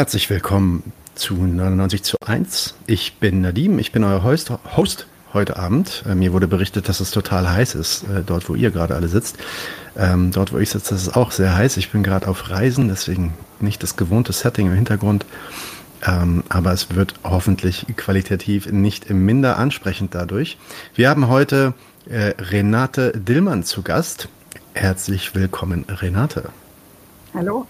Herzlich willkommen zu 99 zu 1. Ich bin Nadim, ich bin euer Host, Host heute Abend. Äh, mir wurde berichtet, dass es total heiß ist, äh, dort wo ihr gerade alle sitzt. Ähm, dort wo ich sitze, ist es auch sehr heiß. Ich bin gerade auf Reisen, deswegen nicht das gewohnte Setting im Hintergrund. Ähm, aber es wird hoffentlich qualitativ nicht minder ansprechend dadurch. Wir haben heute äh, Renate Dillmann zu Gast. Herzlich willkommen, Renate. Hallo.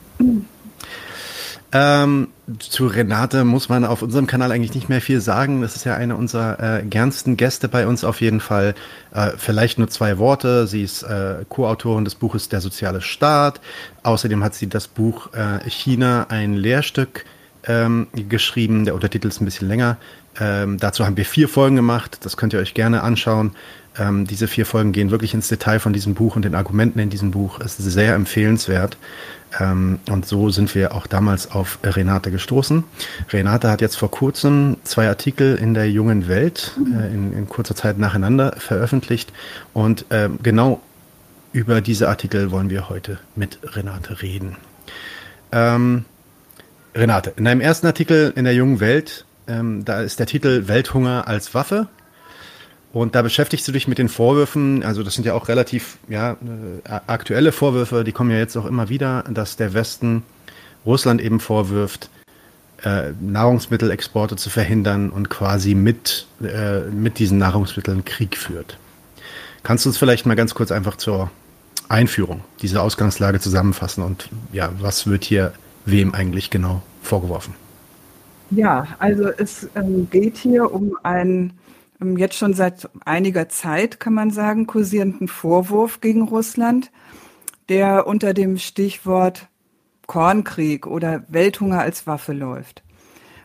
Ähm, zu Renate muss man auf unserem Kanal eigentlich nicht mehr viel sagen. Das ist ja eine unserer äh, gernsten Gäste bei uns auf jeden Fall. Äh, vielleicht nur zwei Worte. Sie ist äh, Co-Autorin des Buches Der soziale Staat. Außerdem hat sie das Buch äh, China, ein Lehrstück ähm, geschrieben. Der Untertitel ist ein bisschen länger. Ähm, dazu haben wir vier Folgen gemacht. Das könnt ihr euch gerne anschauen. Ähm, diese vier Folgen gehen wirklich ins Detail von diesem Buch und den Argumenten in diesem Buch. Es ist sehr empfehlenswert. Ähm, und so sind wir auch damals auf Renate gestoßen. Renate hat jetzt vor kurzem zwei Artikel in der jungen Welt äh, in, in, kurzer Zeit nacheinander veröffentlicht. Und äh, genau über diese Artikel wollen wir heute mit Renate reden. Ähm, Renate, in deinem ersten Artikel in der jungen Welt, ähm, da ist der Titel Welthunger als Waffe. Und da beschäftigst du dich mit den Vorwürfen, also das sind ja auch relativ ja, äh, aktuelle Vorwürfe, die kommen ja jetzt auch immer wieder, dass der Westen Russland eben vorwirft, äh, Nahrungsmittelexporte zu verhindern und quasi mit, äh, mit diesen Nahrungsmitteln Krieg führt. Kannst du uns vielleicht mal ganz kurz einfach zur Einführung diese Ausgangslage zusammenfassen und ja, was wird hier wem eigentlich genau vorgeworfen? Ja, also es ähm, geht hier um ein jetzt schon seit einiger Zeit, kann man sagen, kursierenden Vorwurf gegen Russland, der unter dem Stichwort Kornkrieg oder Welthunger als Waffe läuft.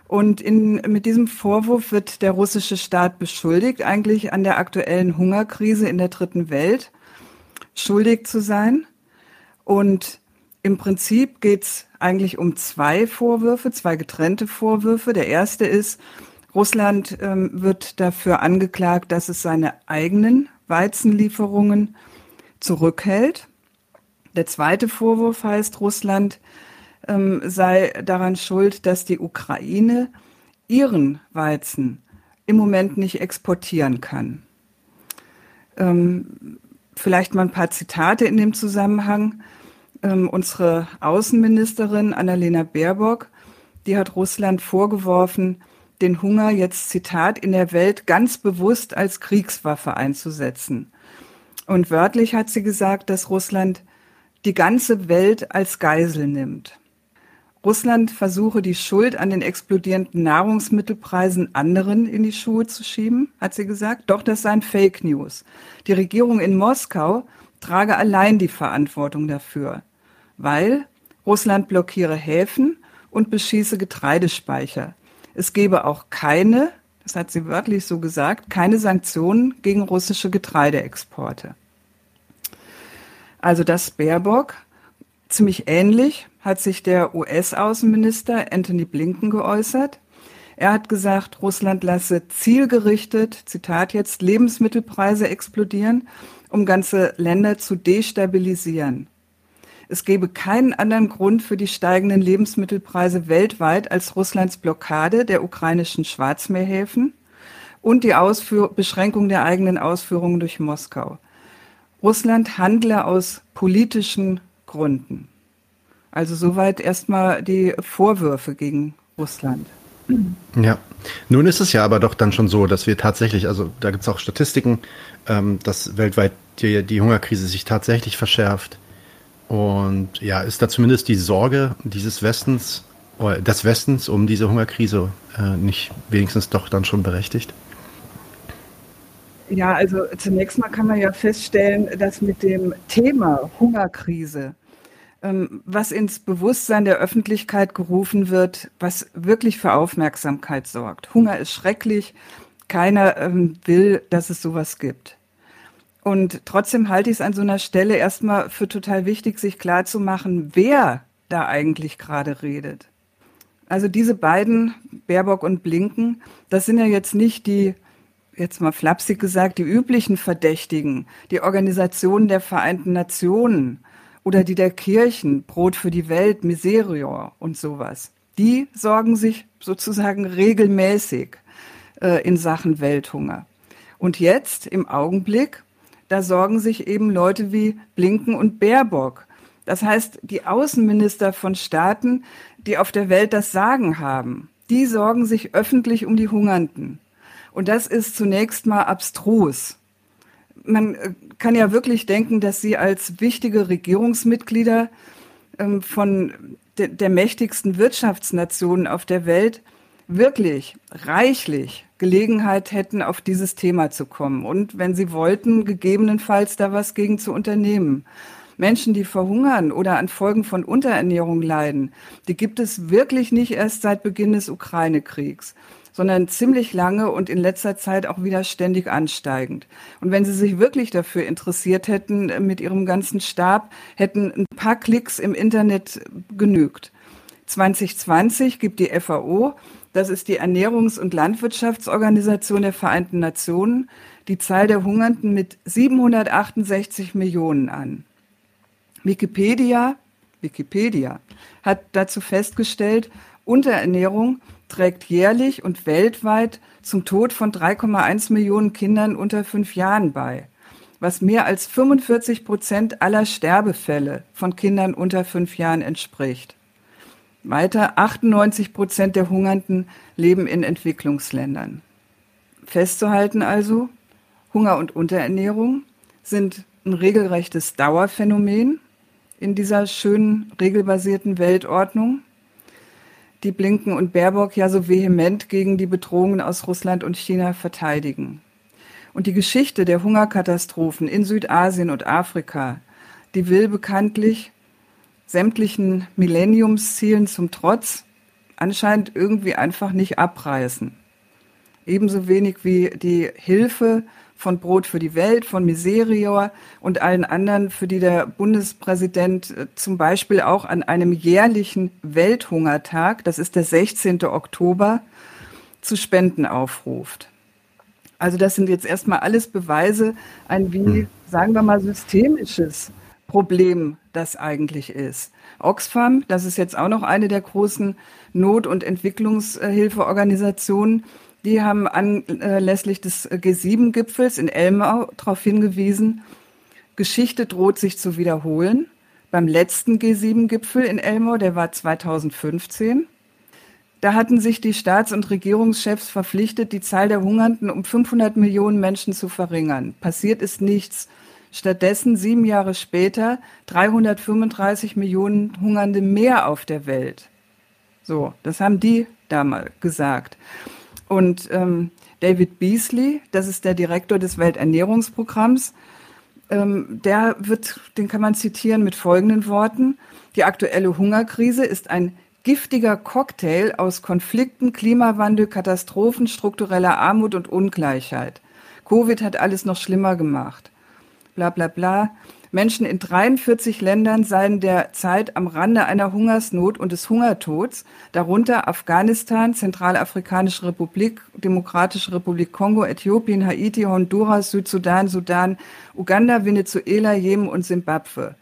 Und in, mit diesem Vorwurf wird der russische Staat beschuldigt, eigentlich an der aktuellen Hungerkrise in der dritten Welt schuldig zu sein. Und im Prinzip geht es eigentlich um zwei Vorwürfe, zwei getrennte Vorwürfe. Der erste ist, Russland ähm, wird dafür angeklagt, dass es seine eigenen Weizenlieferungen zurückhält. Der zweite Vorwurf heißt, Russland ähm, sei daran schuld, dass die Ukraine ihren Weizen im Moment nicht exportieren kann. Ähm, vielleicht mal ein paar Zitate in dem Zusammenhang. Ähm, unsere Außenministerin Annalena Baerbock, die hat Russland vorgeworfen, den Hunger jetzt, Zitat, in der Welt ganz bewusst als Kriegswaffe einzusetzen. Und wörtlich hat sie gesagt, dass Russland die ganze Welt als Geisel nimmt. Russland versuche die Schuld an den explodierenden Nahrungsmittelpreisen anderen in die Schuhe zu schieben, hat sie gesagt. Doch das seien Fake News. Die Regierung in Moskau trage allein die Verantwortung dafür, weil Russland blockiere Häfen und beschieße Getreidespeicher. Es gebe auch keine, das hat sie wörtlich so gesagt, keine Sanktionen gegen russische Getreideexporte. Also das Baerbock. Ziemlich ähnlich hat sich der US-Außenminister Anthony Blinken geäußert. Er hat gesagt, Russland lasse zielgerichtet, Zitat jetzt, Lebensmittelpreise explodieren, um ganze Länder zu destabilisieren. Es gäbe keinen anderen Grund für die steigenden Lebensmittelpreise weltweit als Russlands Blockade der ukrainischen Schwarzmeerhäfen und die Ausführ Beschränkung der eigenen Ausführungen durch Moskau. Russland handle aus politischen Gründen. Also soweit erstmal die Vorwürfe gegen Russland. Ja, nun ist es ja aber doch dann schon so, dass wir tatsächlich, also da gibt es auch Statistiken, ähm, dass weltweit die, die Hungerkrise sich tatsächlich verschärft. Und ja, ist da zumindest die Sorge dieses Westens, oder des Westens um diese Hungerkrise äh, nicht wenigstens doch dann schon berechtigt? Ja, also zunächst mal kann man ja feststellen, dass mit dem Thema Hungerkrise, ähm, was ins Bewusstsein der Öffentlichkeit gerufen wird, was wirklich für Aufmerksamkeit sorgt. Hunger ist schrecklich, keiner ähm, will, dass es sowas gibt. Und trotzdem halte ich es an so einer Stelle erstmal für total wichtig, sich klarzumachen, wer da eigentlich gerade redet. Also diese beiden, Baerbock und Blinken, das sind ja jetzt nicht die, jetzt mal flapsig gesagt, die üblichen Verdächtigen, die Organisation der Vereinten Nationen oder die der Kirchen, Brot für die Welt, Miserior und sowas. Die sorgen sich sozusagen regelmäßig äh, in Sachen Welthunger. Und jetzt im Augenblick, da sorgen sich eben Leute wie Blinken und Baerbock. Das heißt, die Außenminister von Staaten, die auf der Welt das Sagen haben, die sorgen sich öffentlich um die Hungernden. Und das ist zunächst mal abstrus. Man äh, kann ja wirklich denken, dass sie als wichtige Regierungsmitglieder ähm, von de der mächtigsten Wirtschaftsnationen auf der Welt wirklich reichlich Gelegenheit hätten, auf dieses Thema zu kommen und wenn sie wollten, gegebenenfalls da was gegen zu unternehmen. Menschen, die verhungern oder an Folgen von Unterernährung leiden, die gibt es wirklich nicht erst seit Beginn des Ukraine-Kriegs sondern ziemlich lange und in letzter Zeit auch wieder ständig ansteigend. Und wenn Sie sich wirklich dafür interessiert hätten äh, mit Ihrem ganzen Stab, hätten ein paar Klicks im Internet genügt. 2020 gibt die FAO, das ist die Ernährungs- und Landwirtschaftsorganisation der Vereinten Nationen, die Zahl der Hungernden mit 768 Millionen an. Wikipedia, Wikipedia hat dazu festgestellt, Unterernährung trägt jährlich und weltweit zum Tod von 3,1 Millionen Kindern unter fünf Jahren bei, was mehr als 45 Prozent aller Sterbefälle von Kindern unter fünf Jahren entspricht. Weiter 98 Prozent der Hungernden leben in Entwicklungsländern. Festzuhalten also, Hunger und Unterernährung sind ein regelrechtes Dauerphänomen in dieser schönen regelbasierten Weltordnung die Blinken und Baerbock ja so vehement gegen die Bedrohungen aus Russland und China verteidigen. Und die Geschichte der Hungerkatastrophen in Südasien und Afrika, die will bekanntlich sämtlichen Millenniumszielen zum Trotz anscheinend irgendwie einfach nicht abreißen. Ebenso wenig wie die Hilfe von Brot für die Welt, von Miserior und allen anderen, für die der Bundespräsident äh, zum Beispiel auch an einem jährlichen Welthungertag, das ist der 16. Oktober, zu Spenden aufruft. Also das sind jetzt erstmal alles Beweise, ein wie, hm. sagen wir mal, systemisches Problem das eigentlich ist. Oxfam, das ist jetzt auch noch eine der großen Not- und Entwicklungshilfeorganisationen, die haben anlässlich des G7-Gipfels in Elmau darauf hingewiesen, Geschichte droht sich zu wiederholen. Beim letzten G7-Gipfel in Elmau, der war 2015, da hatten sich die Staats- und Regierungschefs verpflichtet, die Zahl der Hungernden um 500 Millionen Menschen zu verringern. Passiert ist nichts. Stattdessen sieben Jahre später 335 Millionen Hungernde mehr auf der Welt. So, das haben die damals gesagt. Und ähm, David Beasley, das ist der Direktor des Welternährungsprogramms, ähm, der wird, den kann man zitieren mit folgenden Worten. Die aktuelle Hungerkrise ist ein giftiger Cocktail aus Konflikten, Klimawandel, Katastrophen, struktureller Armut und Ungleichheit. Covid hat alles noch schlimmer gemacht. Bla bla bla. Menschen in 43 Ländern seien derzeit am Rande einer Hungersnot und des Hungertods, darunter Afghanistan, Zentralafrikanische Republik, Demokratische Republik Kongo, Äthiopien, Haiti, Honduras, Südsudan, Sudan, Uganda, Venezuela, Jemen und Simbabwe.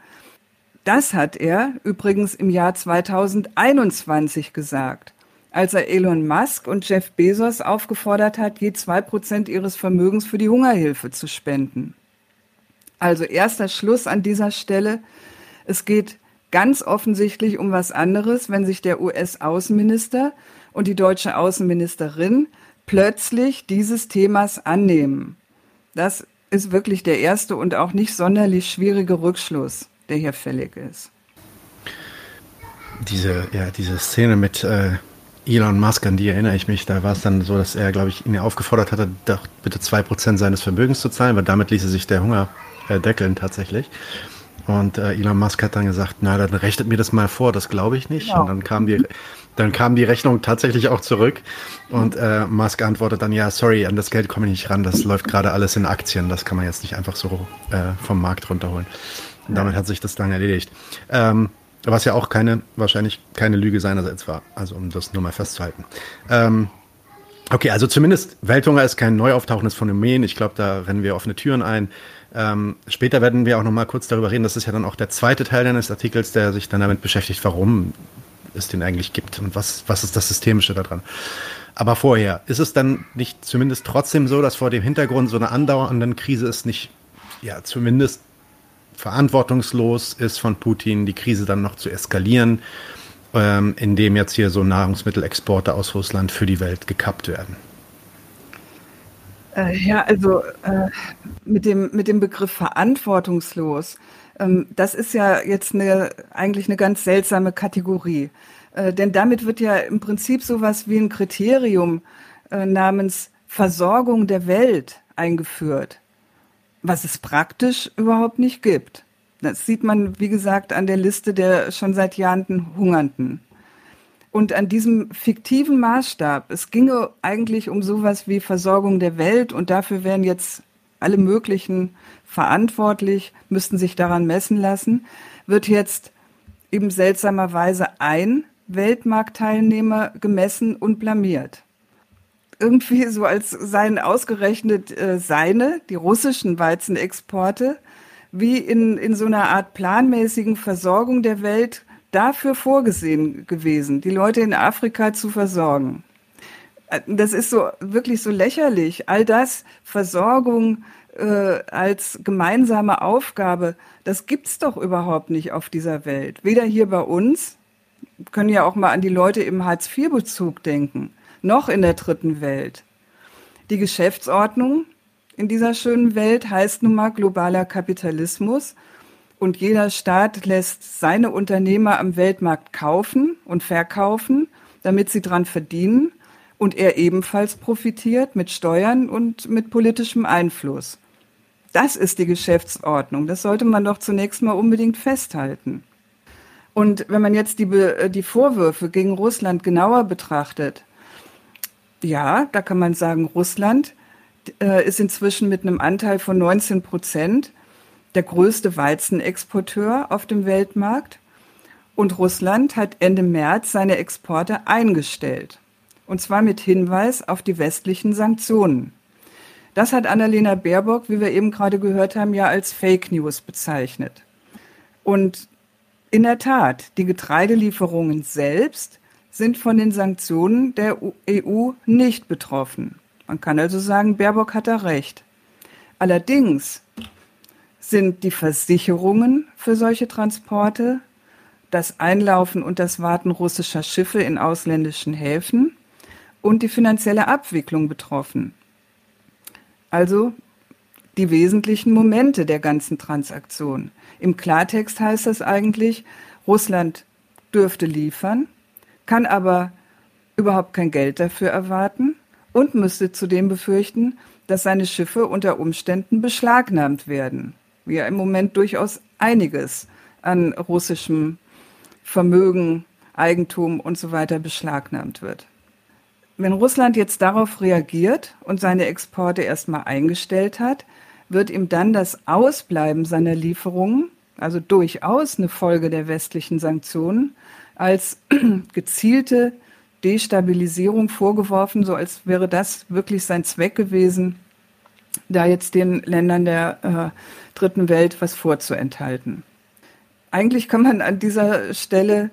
Das hat er übrigens im Jahr 2021 gesagt, als er Elon Musk und Jeff Bezos aufgefordert hat, je zwei Prozent ihres Vermögens für die Hungerhilfe zu spenden. Also erster Schluss an dieser Stelle. Es geht ganz offensichtlich um was anderes, wenn sich der US-Außenminister und die deutsche Außenministerin plötzlich dieses Themas annehmen. Das ist wirklich der erste und auch nicht sonderlich schwierige Rückschluss, der hier fällig ist. Diese, ja, diese Szene mit äh, Elon Musk, an die erinnere ich mich, da war es dann so, dass er, glaube ich, ihn aufgefordert hatte, doch bitte zwei Prozent seines Vermögens zu zahlen, weil damit ließe sich der Hunger äh, deckeln tatsächlich. Und äh, Elon Musk hat dann gesagt, na, dann rechnet mir das mal vor, das glaube ich nicht. Genau. Und dann kam die, dann kam die Rechnung tatsächlich auch zurück. Und äh, Musk antwortet dann, ja, sorry, an das Geld komme ich nicht ran, das läuft gerade alles in Aktien, das kann man jetzt nicht einfach so äh, vom Markt runterholen. Und damit hat sich das dann erledigt. Ähm, was ja auch keine, wahrscheinlich keine Lüge seinerseits war. Also um das nur mal festzuhalten. Ähm, okay, also zumindest Welthunger ist kein neu auftauchendes Phänomen. Ich glaube, da rennen wir offene Türen ein. Ähm, später werden wir auch noch mal kurz darüber reden. Das ist ja dann auch der zweite Teil deines Artikels, der sich dann damit beschäftigt, warum es den eigentlich gibt und was, was ist das Systemische daran. Aber vorher, ist es dann nicht zumindest trotzdem so, dass vor dem Hintergrund so einer andauernden Krise ist nicht, ja, zumindest verantwortungslos ist von Putin, die Krise dann noch zu eskalieren, ähm, indem jetzt hier so Nahrungsmittelexporte aus Russland für die Welt gekappt werden? Äh, ja, also äh, mit, dem, mit dem Begriff verantwortungslos, ähm, das ist ja jetzt eine, eigentlich eine ganz seltsame Kategorie. Äh, denn damit wird ja im Prinzip sowas wie ein Kriterium äh, namens Versorgung der Welt eingeführt, was es praktisch überhaupt nicht gibt. Das sieht man, wie gesagt, an der Liste der schon seit Jahren Hungernden. Und an diesem fiktiven Maßstab, es ginge eigentlich um sowas wie Versorgung der Welt und dafür wären jetzt alle möglichen verantwortlich, müssten sich daran messen lassen, wird jetzt eben seltsamerweise ein Weltmarktteilnehmer gemessen und blamiert. Irgendwie so als seien ausgerechnet äh, seine, die russischen Weizenexporte, wie in, in so einer Art planmäßigen Versorgung der Welt dafür vorgesehen gewesen, die Leute in Afrika zu versorgen. Äh, das ist so wirklich so lächerlich. All das, Versorgung äh, als gemeinsame Aufgabe, das gibt's doch überhaupt nicht auf dieser Welt. Weder hier bei uns, können ja auch mal an die Leute im Hartz-IV-Bezug denken, noch in der dritten Welt. Die Geschäftsordnung in dieser schönen Welt heißt nun mal globaler Kapitalismus und jeder Staat lässt seine Unternehmer am Weltmarkt kaufen und verkaufen, damit sie dran verdienen und er ebenfalls profitiert mit Steuern und mit politischem Einfluss. Das ist die Geschäftsordnung. Das sollte man doch zunächst mal unbedingt festhalten. Und wenn man jetzt die, die Vorwürfe gegen Russland genauer betrachtet, ja, da kann man sagen, Russland äh, ist inzwischen mit einem Anteil von 19 Prozent der größte Weizenexporteur auf dem Weltmarkt. Und Russland hat Ende März seine Exporte eingestellt. Und zwar mit Hinweis auf die westlichen Sanktionen. Das hat Annalena Baerbock, wie wir eben gerade gehört haben, ja als Fake News bezeichnet. Und in der Tat, die Getreidelieferungen selbst sind von den Sanktionen der EU nicht betroffen. Man kann also sagen, Baerbock hat da recht. Allerdings sind die Versicherungen für solche Transporte, das Einlaufen und das Warten russischer Schiffe in ausländischen Häfen und die finanzielle Abwicklung betroffen. Also die wesentlichen Momente der ganzen Transaktion. Im Klartext heißt das eigentlich, Russland dürfte liefern, kann aber überhaupt kein Geld dafür erwarten und müsste zudem befürchten, dass seine Schiffe unter Umständen beschlagnahmt werden wie ja im Moment durchaus einiges an russischem Vermögen, Eigentum und so weiter beschlagnahmt wird. Wenn Russland jetzt darauf reagiert und seine Exporte erstmal eingestellt hat, wird ihm dann das Ausbleiben seiner Lieferungen, also durchaus eine Folge der westlichen Sanktionen, als gezielte Destabilisierung vorgeworfen, so als wäre das wirklich sein Zweck gewesen, da jetzt den Ländern der äh, dritten Welt was vorzuenthalten. Eigentlich kann man an dieser Stelle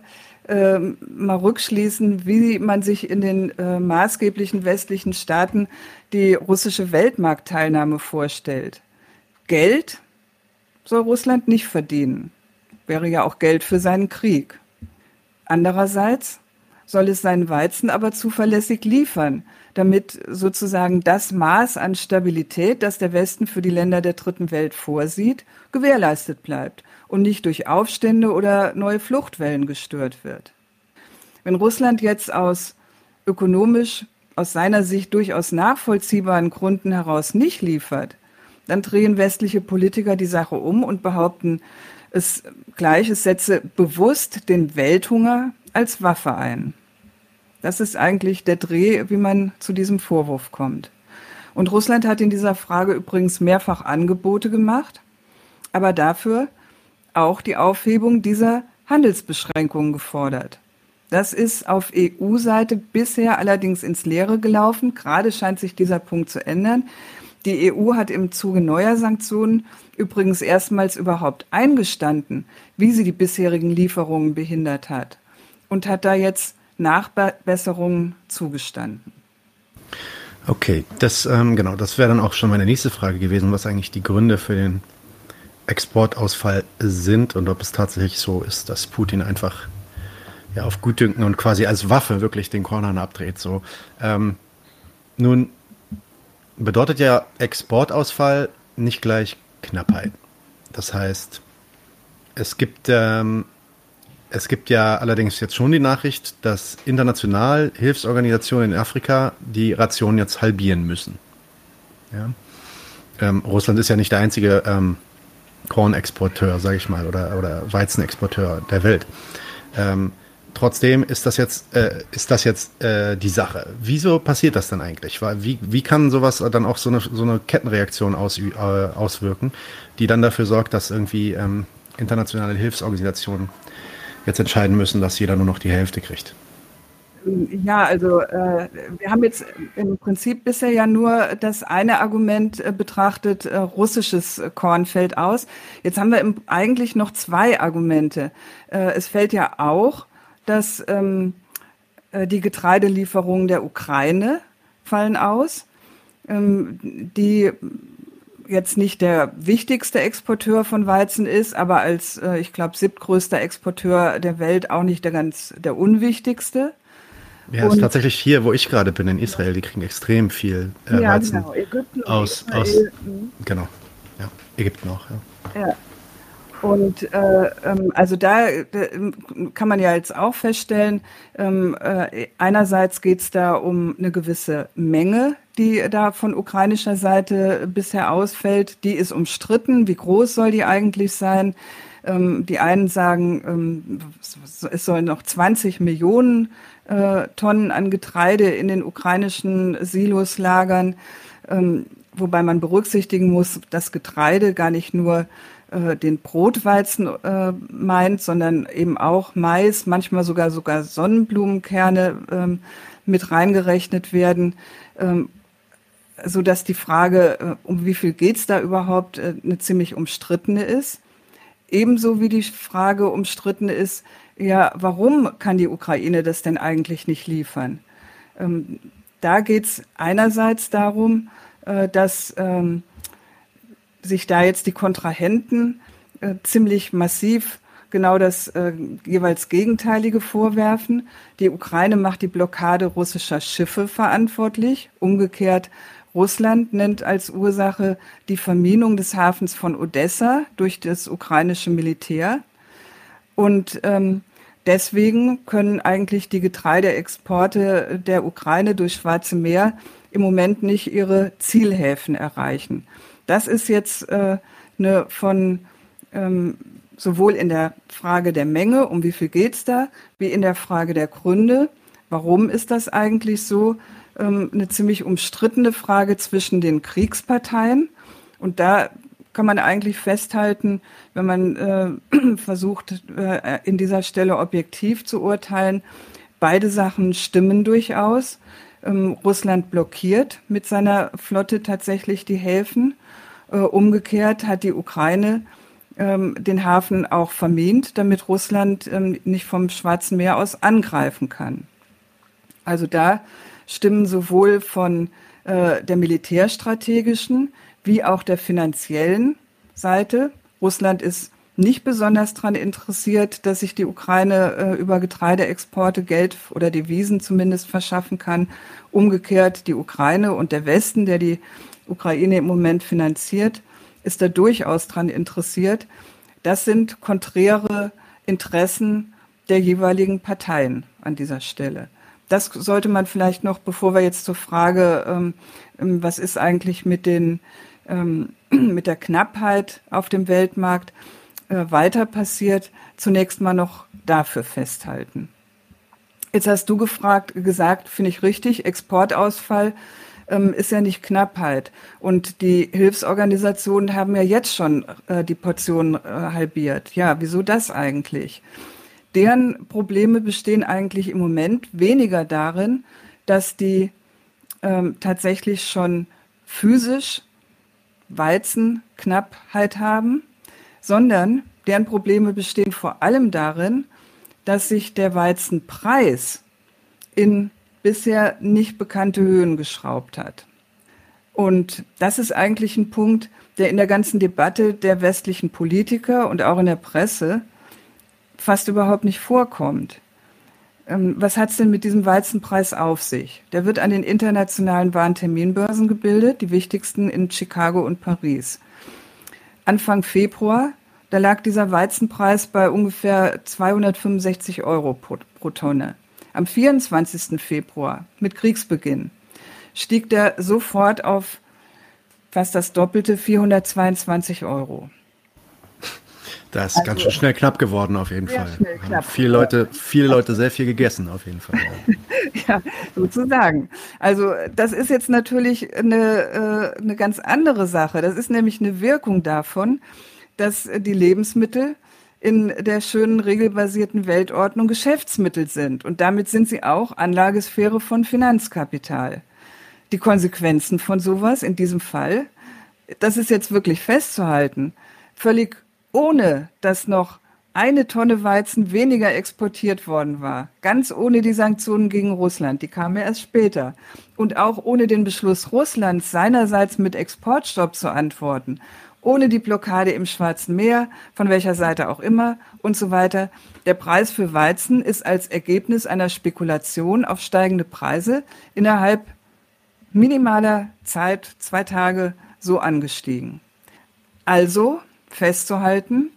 äh, mal rückschließen, wie man sich in den äh, maßgeblichen westlichen Staaten die russische Weltmarktteilnahme vorstellt. Geld soll Russland nicht verdienen. Wäre ja auch Geld für seinen Krieg. Andererseits soll es seinen Weizen aber zuverlässig liefern, damit sozusagen das Maß an Stabilität, das der Westen für die Länder der dritten Welt vorsieht, gewährleistet bleibt und nicht durch Aufstände oder neue Fluchtwellen gestört wird. Wenn Russland jetzt aus ökonomisch aus seiner Sicht durchaus nachvollziehbaren Gründen heraus nicht liefert, dann drehen westliche Politiker die Sache um und behaupten, es gleich, es setze bewusst den Welthunger als Waffe ein. Das ist eigentlich der Dreh, wie man zu diesem Vorwurf kommt. Und Russland hat in dieser Frage übrigens mehrfach Angebote gemacht, aber dafür auch die Aufhebung dieser Handelsbeschränkungen gefordert. Das ist auf EU-Seite bisher allerdings ins Leere gelaufen. Gerade scheint sich dieser Punkt zu ändern. Die EU hat im Zuge neuer Sanktionen übrigens erstmals überhaupt eingestanden, wie sie die bisherigen Lieferungen behindert hat. und hat da jetzt Nachbesserungen zugestanden. Okay, das ähm, genau, das wäre dann auch schon meine nächste Frage gewesen, was eigentlich die Gründe für den Exportausfall sind und ob es tatsächlich so ist, dass Putin einfach ja, auf Gutdünken und quasi als Waffe wirklich den Kornern abdreht. So. Ähm, nun bedeutet ja Exportausfall nicht gleich Knappheit. Das heißt, es gibt, ähm, es gibt ja allerdings jetzt schon die Nachricht, dass international Hilfsorganisationen in Afrika die Rationen jetzt halbieren müssen. Ja? Ähm, Russland ist ja nicht der einzige ähm, Kornexporteur, sage ich mal, oder, oder Weizenexporteur der Welt. Ähm, Trotzdem ist das jetzt, äh, ist das jetzt äh, die Sache. Wieso passiert das dann eigentlich? Wie, wie kann sowas dann auch so eine, so eine Kettenreaktion aus, äh, auswirken, die dann dafür sorgt, dass irgendwie ähm, internationale Hilfsorganisationen jetzt entscheiden müssen, dass jeder nur noch die Hälfte kriegt? Ja, also äh, wir haben jetzt im Prinzip bisher ja nur das eine Argument äh, betrachtet, äh, russisches Korn fällt aus. Jetzt haben wir im, eigentlich noch zwei Argumente. Äh, es fällt ja auch dass ähm, äh, die Getreidelieferungen der Ukraine fallen aus, ähm, die jetzt nicht der wichtigste Exporteur von Weizen ist, aber als, äh, ich glaube, siebtgrößter Exporteur der Welt auch nicht der ganz der unwichtigste. Ja, ist tatsächlich hier, wo ich gerade bin, in Israel, die kriegen extrem viel äh, ja, Weizen genau. Ägypten aus, aus, mhm. genau, ja, Ägypten auch, ja. ja. Und äh, ähm, also da, da kann man ja jetzt auch feststellen, ähm, äh, einerseits geht es da um eine gewisse Menge, die da von ukrainischer Seite bisher ausfällt. Die ist umstritten. Wie groß soll die eigentlich sein? Ähm, die einen sagen, ähm, es sollen noch 20 Millionen äh, Tonnen an Getreide in den ukrainischen Silos lagern. Ähm, wobei man berücksichtigen muss, dass Getreide gar nicht nur äh, den Brotweizen äh, meint, sondern eben auch Mais, manchmal sogar sogar Sonnenblumenkerne ähm, mit reingerechnet werden, ähm, so dass die Frage, äh, um wie viel geht's da überhaupt, äh, eine ziemlich umstrittene ist. Ebenso wie die Frage umstritten ist, ja, warum kann die Ukraine das denn eigentlich nicht liefern? Ähm, da geht's einerseits darum, äh, dass ähm, sich da jetzt die Kontrahenten äh, ziemlich massiv genau das äh, jeweils Gegenteilige vorwerfen. Die Ukraine macht die Blockade russischer Schiffe verantwortlich. Umgekehrt Russland nennt als Ursache die Verminung des Hafens von Odessa durch das ukrainische Militär. Und ähm, deswegen können eigentlich die Getreideexporte der Ukraine durch Schwarze Meer im Moment nicht ihre Zielhäfen erreichen. Das ist jetzt äh, eine von ähm, sowohl in der Frage der Menge, um wie viel geht's da, wie in der Frage der Gründe. Warum ist das eigentlich so? Ähm, eine ziemlich umstrittene Frage zwischen den Kriegsparteien. Und da kann man eigentlich festhalten, wenn man äh, versucht, äh, in dieser Stelle objektiv zu urteilen, beide Sachen stimmen durchaus. Ähm, Russland blockiert mit seiner Flotte tatsächlich die Häfen. Äh, umgekehrt hat die Ukraine ähm, den Hafen auch vermint, damit Russland ähm, nicht vom Schwarzen Meer aus angreifen kann. Also da stimmen sowohl von äh, der militärstrategischen wie auch der finanziellen Seite. Russland ist nicht besonders daran interessiert, dass sich die Ukraine äh, über Getreideexporte Geld oder Devisen zumindest verschaffen kann. Umgekehrt die Ukraine und der Westen, der die Ukraine im Moment finanziert, ist da durchaus daran interessiert. Das sind konträre Interessen der jeweiligen Parteien an dieser Stelle. Das sollte man vielleicht noch, bevor wir jetzt zur Frage, ähm, ähm was ist eigentlich mit den ähm, mit der Knappheit auf dem Weltmarkt äh, weiter passiert, zunächst mal noch dafür festhalten. Jetzt hast du gefragt, gesagt, finde ich richtig, Exportausfall ähm, ist ja nicht Knappheit. Und die Hilfsorganisationen haben ja jetzt schon äh, die Portion äh, halbiert. Ja, wieso das eigentlich? Deren Probleme bestehen eigentlich im Moment weniger darin, dass die ähm, tatsächlich schon physisch Weizenknappheit haben, sondern deren Probleme bestehen vor allem darin, dass sich der Weizenpreis in bisher nicht bekannte Höhen geschraubt hat. Und das ist eigentlich ein Punkt, der in der ganzen Debatte der westlichen Politiker und auch in der Presse fast überhaupt nicht vorkommt. Ähm, was hat es denn mit diesem Weizenpreis auf sich? Der wird an den internationalen Warenterminbörsen gebildet, die wichtigsten in Chicago und Paris. Anfang Februar, da lag dieser Weizenpreis bei ungefähr 265 Euro pro, pro Tonne. Am 24. Februar, mit Kriegsbeginn, stieg der sofort auf fast das Doppelte, 422 Euro. Das ist also, ganz schön schnell knapp geworden, auf jeden Fall. Viele Leute, viele Leute sehr viel gegessen, auf jeden Fall. ja, sozusagen. Also, das ist jetzt natürlich eine, äh, eine ganz andere Sache. Das ist nämlich eine Wirkung davon, dass die Lebensmittel in der schönen regelbasierten Weltordnung Geschäftsmittel sind. Und damit sind sie auch Anlagesphäre von Finanzkapital. Die Konsequenzen von sowas in diesem Fall, das ist jetzt wirklich festzuhalten, völlig ohne dass noch eine Tonne Weizen weniger exportiert worden war, ganz ohne die Sanktionen gegen Russland, die kamen ja erst später, und auch ohne den Beschluss Russlands seinerseits mit Exportstopp zu antworten, ohne die Blockade im Schwarzen Meer, von welcher Seite auch immer und so weiter. Der Preis für Weizen ist als Ergebnis einer Spekulation auf steigende Preise innerhalb minimaler Zeit, zwei Tage, so angestiegen. Also festzuhalten,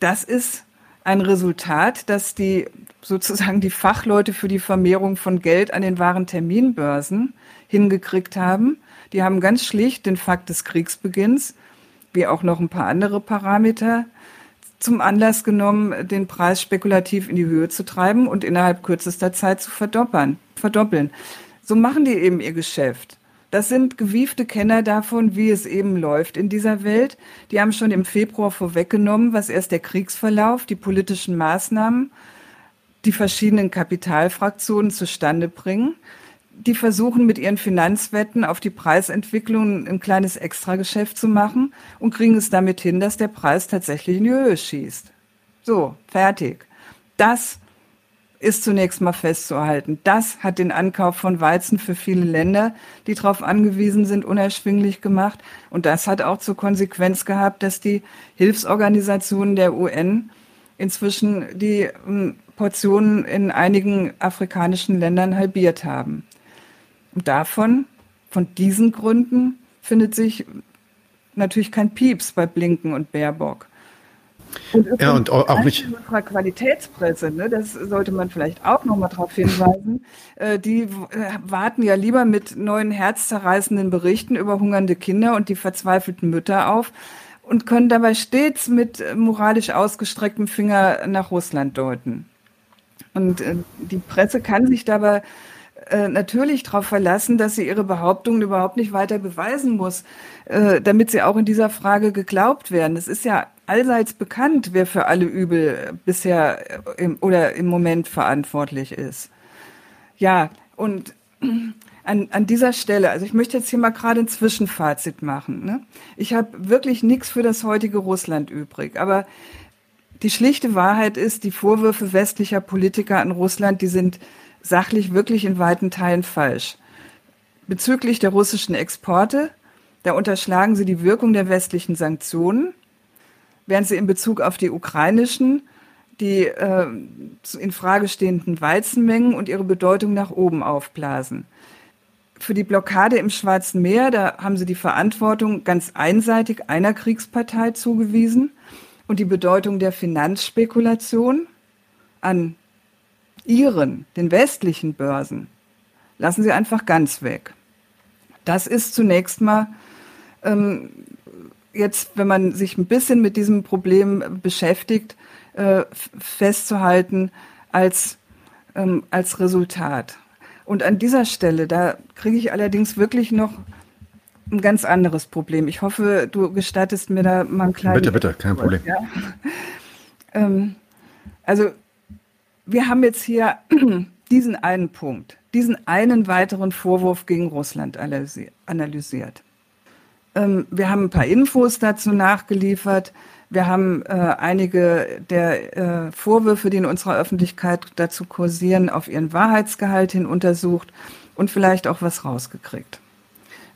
das ist ein Resultat, dass die sozusagen die Fachleute für die Vermehrung von Geld an den wahren Terminbörsen hingekriegt haben. Die haben ganz schlicht den Fakt des Kriegsbeginns, wie auch noch ein paar andere Parameter, zum Anlass genommen, den Preis spekulativ in die Höhe zu treiben und innerhalb kürzester Zeit zu verdoppeln. verdoppeln. So machen die eben ihr Geschäft. Das sind gewiefte Kenner davon, wie es eben läuft in dieser Welt. Die haben schon im Februar vorweggenommen, was erst der Kriegsverlauf, die politischen Maßnahmen, die verschiedenen Kapitalfraktionen zustande bringen. Die versuchen mit ihren Finanzwetten auf die Preisentwicklung ein kleines Extrageschäft zu machen und kriegen es damit hin, dass der Preis tatsächlich in die Höhe schießt. So, fertig. Das ist zunächst mal festzuhalten. Das hat den Ankauf von Weizen für viele Länder, die darauf angewiesen sind, unerschwinglich gemacht. Und das hat auch zur Konsequenz gehabt, dass die Hilfsorganisationen der UN inzwischen die ähm, Portionen in einigen afrikanischen Ländern halbiert haben. Und davon, von diesen Gründen, findet sich natürlich kein Pieps bei Blinken und Baerbock. Und ja, und auch nicht. Unserer Qualitätspresse, ne, das sollte man vielleicht auch nochmal darauf hinweisen, äh, die äh, warten ja lieber mit neuen herzzerreißenden Berichten über hungernde Kinder und die verzweifelten Mütter auf und können dabei stets mit moralisch ausgestrecktem Finger nach Russland deuten. Und äh, die Presse kann sich dabei äh, natürlich darauf verlassen, dass sie ihre Behauptungen überhaupt nicht weiter beweisen muss, äh, damit sie auch in dieser Frage geglaubt werden. Es ist ja allseits bekannt, wer für alle Übel bisher äh, im, oder im Moment verantwortlich ist. Ja, und an, an dieser Stelle, also ich möchte jetzt hier mal gerade ein Zwischenfazit machen. Ne? Ich habe wirklich nichts für das heutige Russland übrig, aber die schlichte Wahrheit ist, die Vorwürfe westlicher Politiker an Russland, die sind sachlich wirklich in weiten Teilen falsch. Bezüglich der russischen Exporte, da unterschlagen sie die Wirkung der westlichen Sanktionen, während sie in Bezug auf die ukrainischen die äh, in Frage stehenden Weizenmengen und ihre Bedeutung nach oben aufblasen. Für die Blockade im Schwarzen Meer, da haben sie die Verantwortung ganz einseitig einer Kriegspartei zugewiesen und die Bedeutung der Finanzspekulation an ihren, den westlichen Börsen, lassen sie einfach ganz weg. Das ist zunächst mal ähm, jetzt, wenn man sich ein bisschen mit diesem Problem beschäftigt, äh, festzuhalten als, ähm, als Resultat. Und an dieser Stelle, da kriege ich allerdings wirklich noch ein ganz anderes Problem. Ich hoffe, du gestattest mir da mal ein kleines. Bitte, bitte, kein Problem. Ja? Ähm, also wir haben jetzt hier diesen einen Punkt, diesen einen weiteren Vorwurf gegen Russland analysiert. Ähm, wir haben ein paar Infos dazu nachgeliefert. Wir haben äh, einige der äh, Vorwürfe, die in unserer Öffentlichkeit dazu kursieren, auf ihren Wahrheitsgehalt hin untersucht und vielleicht auch was rausgekriegt.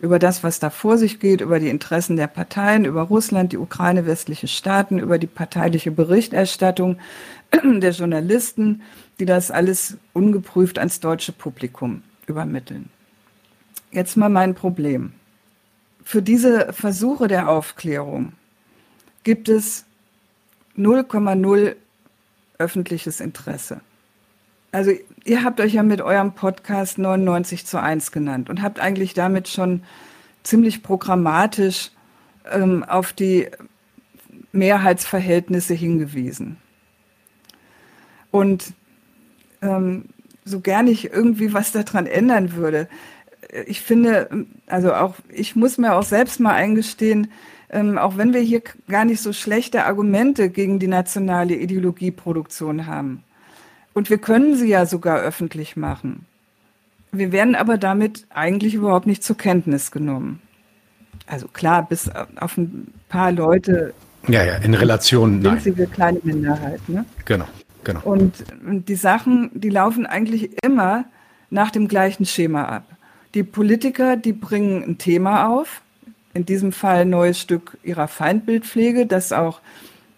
Über das, was da vor sich geht, über die Interessen der Parteien, über Russland, die Ukraine, westliche Staaten, über die parteiliche Berichterstattung der Journalisten, die das alles ungeprüft ans deutsche Publikum übermitteln. Jetzt mal mein Problem. Für diese Versuche der Aufklärung gibt es 0,0 öffentliches Interesse. Also ihr habt euch ja mit eurem Podcast 99 zu 1 genannt und habt eigentlich damit schon ziemlich programmatisch ähm, auf die Mehrheitsverhältnisse hingewiesen. Und ähm, so gern ich irgendwie was daran ändern würde, ich finde, also auch ich muss mir auch selbst mal eingestehen, ähm, auch wenn wir hier gar nicht so schlechte Argumente gegen die nationale Ideologieproduktion haben. Und wir können sie ja sogar öffentlich machen. Wir werden aber damit eigentlich überhaupt nicht zur Kenntnis genommen. Also klar, bis auf ein paar Leute. Ja, ja, in Relation. Nein. Winzige kleine Minderheit, ne? Genau, genau. Und die Sachen, die laufen eigentlich immer nach dem gleichen Schema ab. Die Politiker, die bringen ein Thema auf, in diesem Fall ein neues Stück ihrer Feindbildpflege, das auch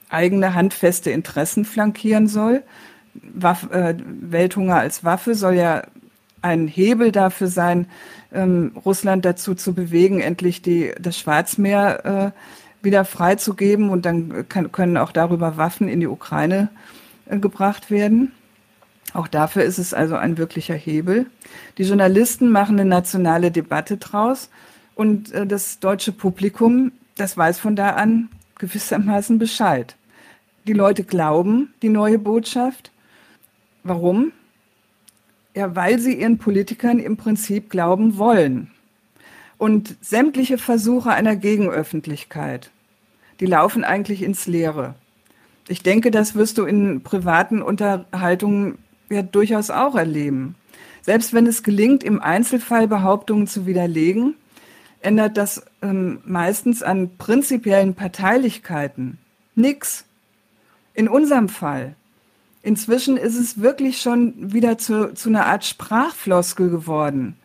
eigene handfeste Interessen flankieren soll. Waff, äh, Welthunger als Waffe soll ja ein Hebel dafür sein, ähm, Russland dazu zu bewegen, endlich die, das Schwarzmeer äh, wieder freizugeben und dann kann, können auch darüber Waffen in die Ukraine äh, gebracht werden. Auch dafür ist es also ein wirklicher Hebel. Die Journalisten machen eine nationale Debatte draus und äh, das deutsche Publikum, das weiß von da an gewissermaßen Bescheid. Die Leute glauben die neue Botschaft. Warum? Ja, weil sie ihren Politikern im Prinzip glauben wollen. Und sämtliche Versuche einer Gegenöffentlichkeit, die laufen eigentlich ins Leere. Ich denke, das wirst du in privaten Unterhaltungen ja durchaus auch erleben. Selbst wenn es gelingt, im Einzelfall Behauptungen zu widerlegen, ändert das ähm, meistens an prinzipiellen Parteilichkeiten nichts. In unserem Fall. Inzwischen ist es wirklich schon wieder zu, zu einer Art Sprachfloskel geworden,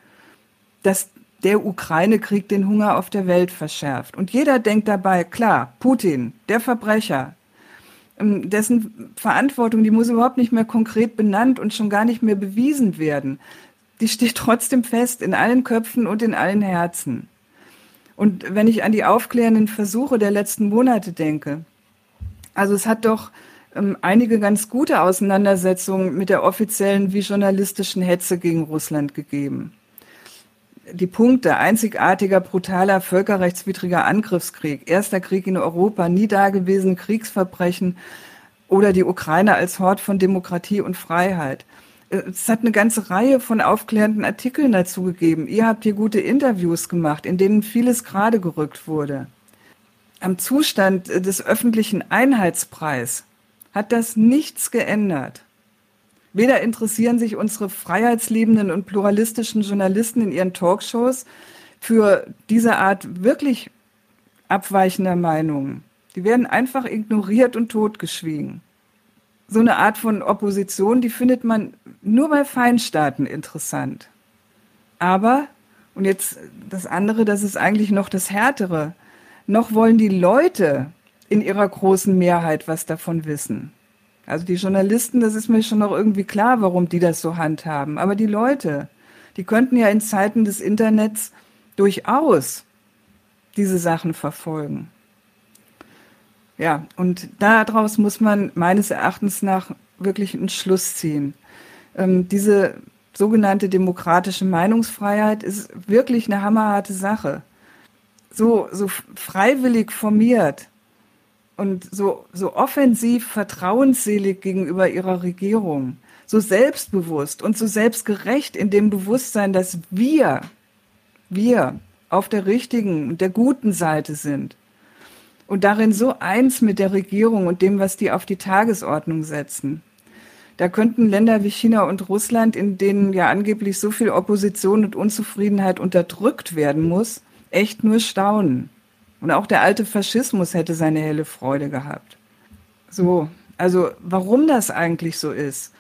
dass der Ukraine-Krieg den Hunger auf der Welt verschärft. Und jeder denkt dabei, klar, Putin, der Verbrecher, dessen Verantwortung, die muss überhaupt nicht mehr konkret benannt und schon gar nicht mehr bewiesen werden. Die steht trotzdem fest in allen Köpfen und in allen Herzen. Und wenn ich an die aufklärenden Versuche der letzten Monate denke, also es hat doch ähm, einige ganz gute Auseinandersetzungen mit der offiziellen wie journalistischen Hetze gegen Russland gegeben die Punkte einzigartiger, brutaler, völkerrechtswidriger Angriffskrieg, erster Krieg in Europa, nie dagewesen Kriegsverbrechen oder die Ukraine als Hort von Demokratie und Freiheit. Es hat eine ganze Reihe von aufklärenden Artikeln dazu gegeben. Ihr habt hier gute Interviews gemacht, in denen vieles gerade gerückt wurde. Am Zustand des öffentlichen Einheitspreis hat das nichts geändert. Weder interessieren sich unsere freiheitsliebenden und pluralistischen Journalisten in ihren Talkshows für diese Art wirklich abweichender Meinungen. Die werden einfach ignoriert und totgeschwiegen. So eine Art von Opposition, die findet man nur bei Feinstaaten interessant. Aber, und jetzt das andere, das ist eigentlich noch das Härtere, noch wollen die Leute in ihrer großen Mehrheit was davon wissen. Also die Journalisten, das ist mir schon noch irgendwie klar, warum die das so handhaben. Aber die Leute, die könnten ja in Zeiten des Internets durchaus diese Sachen verfolgen. Ja, und daraus muss man meines Erachtens nach wirklich einen Schluss ziehen. Ähm, diese sogenannte demokratische Meinungsfreiheit ist wirklich eine hammerharte Sache. So, so freiwillig formiert und so, so offensiv vertrauensselig gegenüber ihrer Regierung, so selbstbewusst und so selbstgerecht in dem Bewusstsein, dass wir, wir auf der richtigen und der guten Seite sind und darin so eins mit der Regierung und dem, was die auf die Tagesordnung setzen. Da könnten Länder wie China und Russland, in denen ja angeblich so viel Opposition und Unzufriedenheit unterdrückt werden muss, echt nur staunen. Und auch der alte Faschismus hätte seine helle Freude gehabt. So, also warum das eigentlich so ist,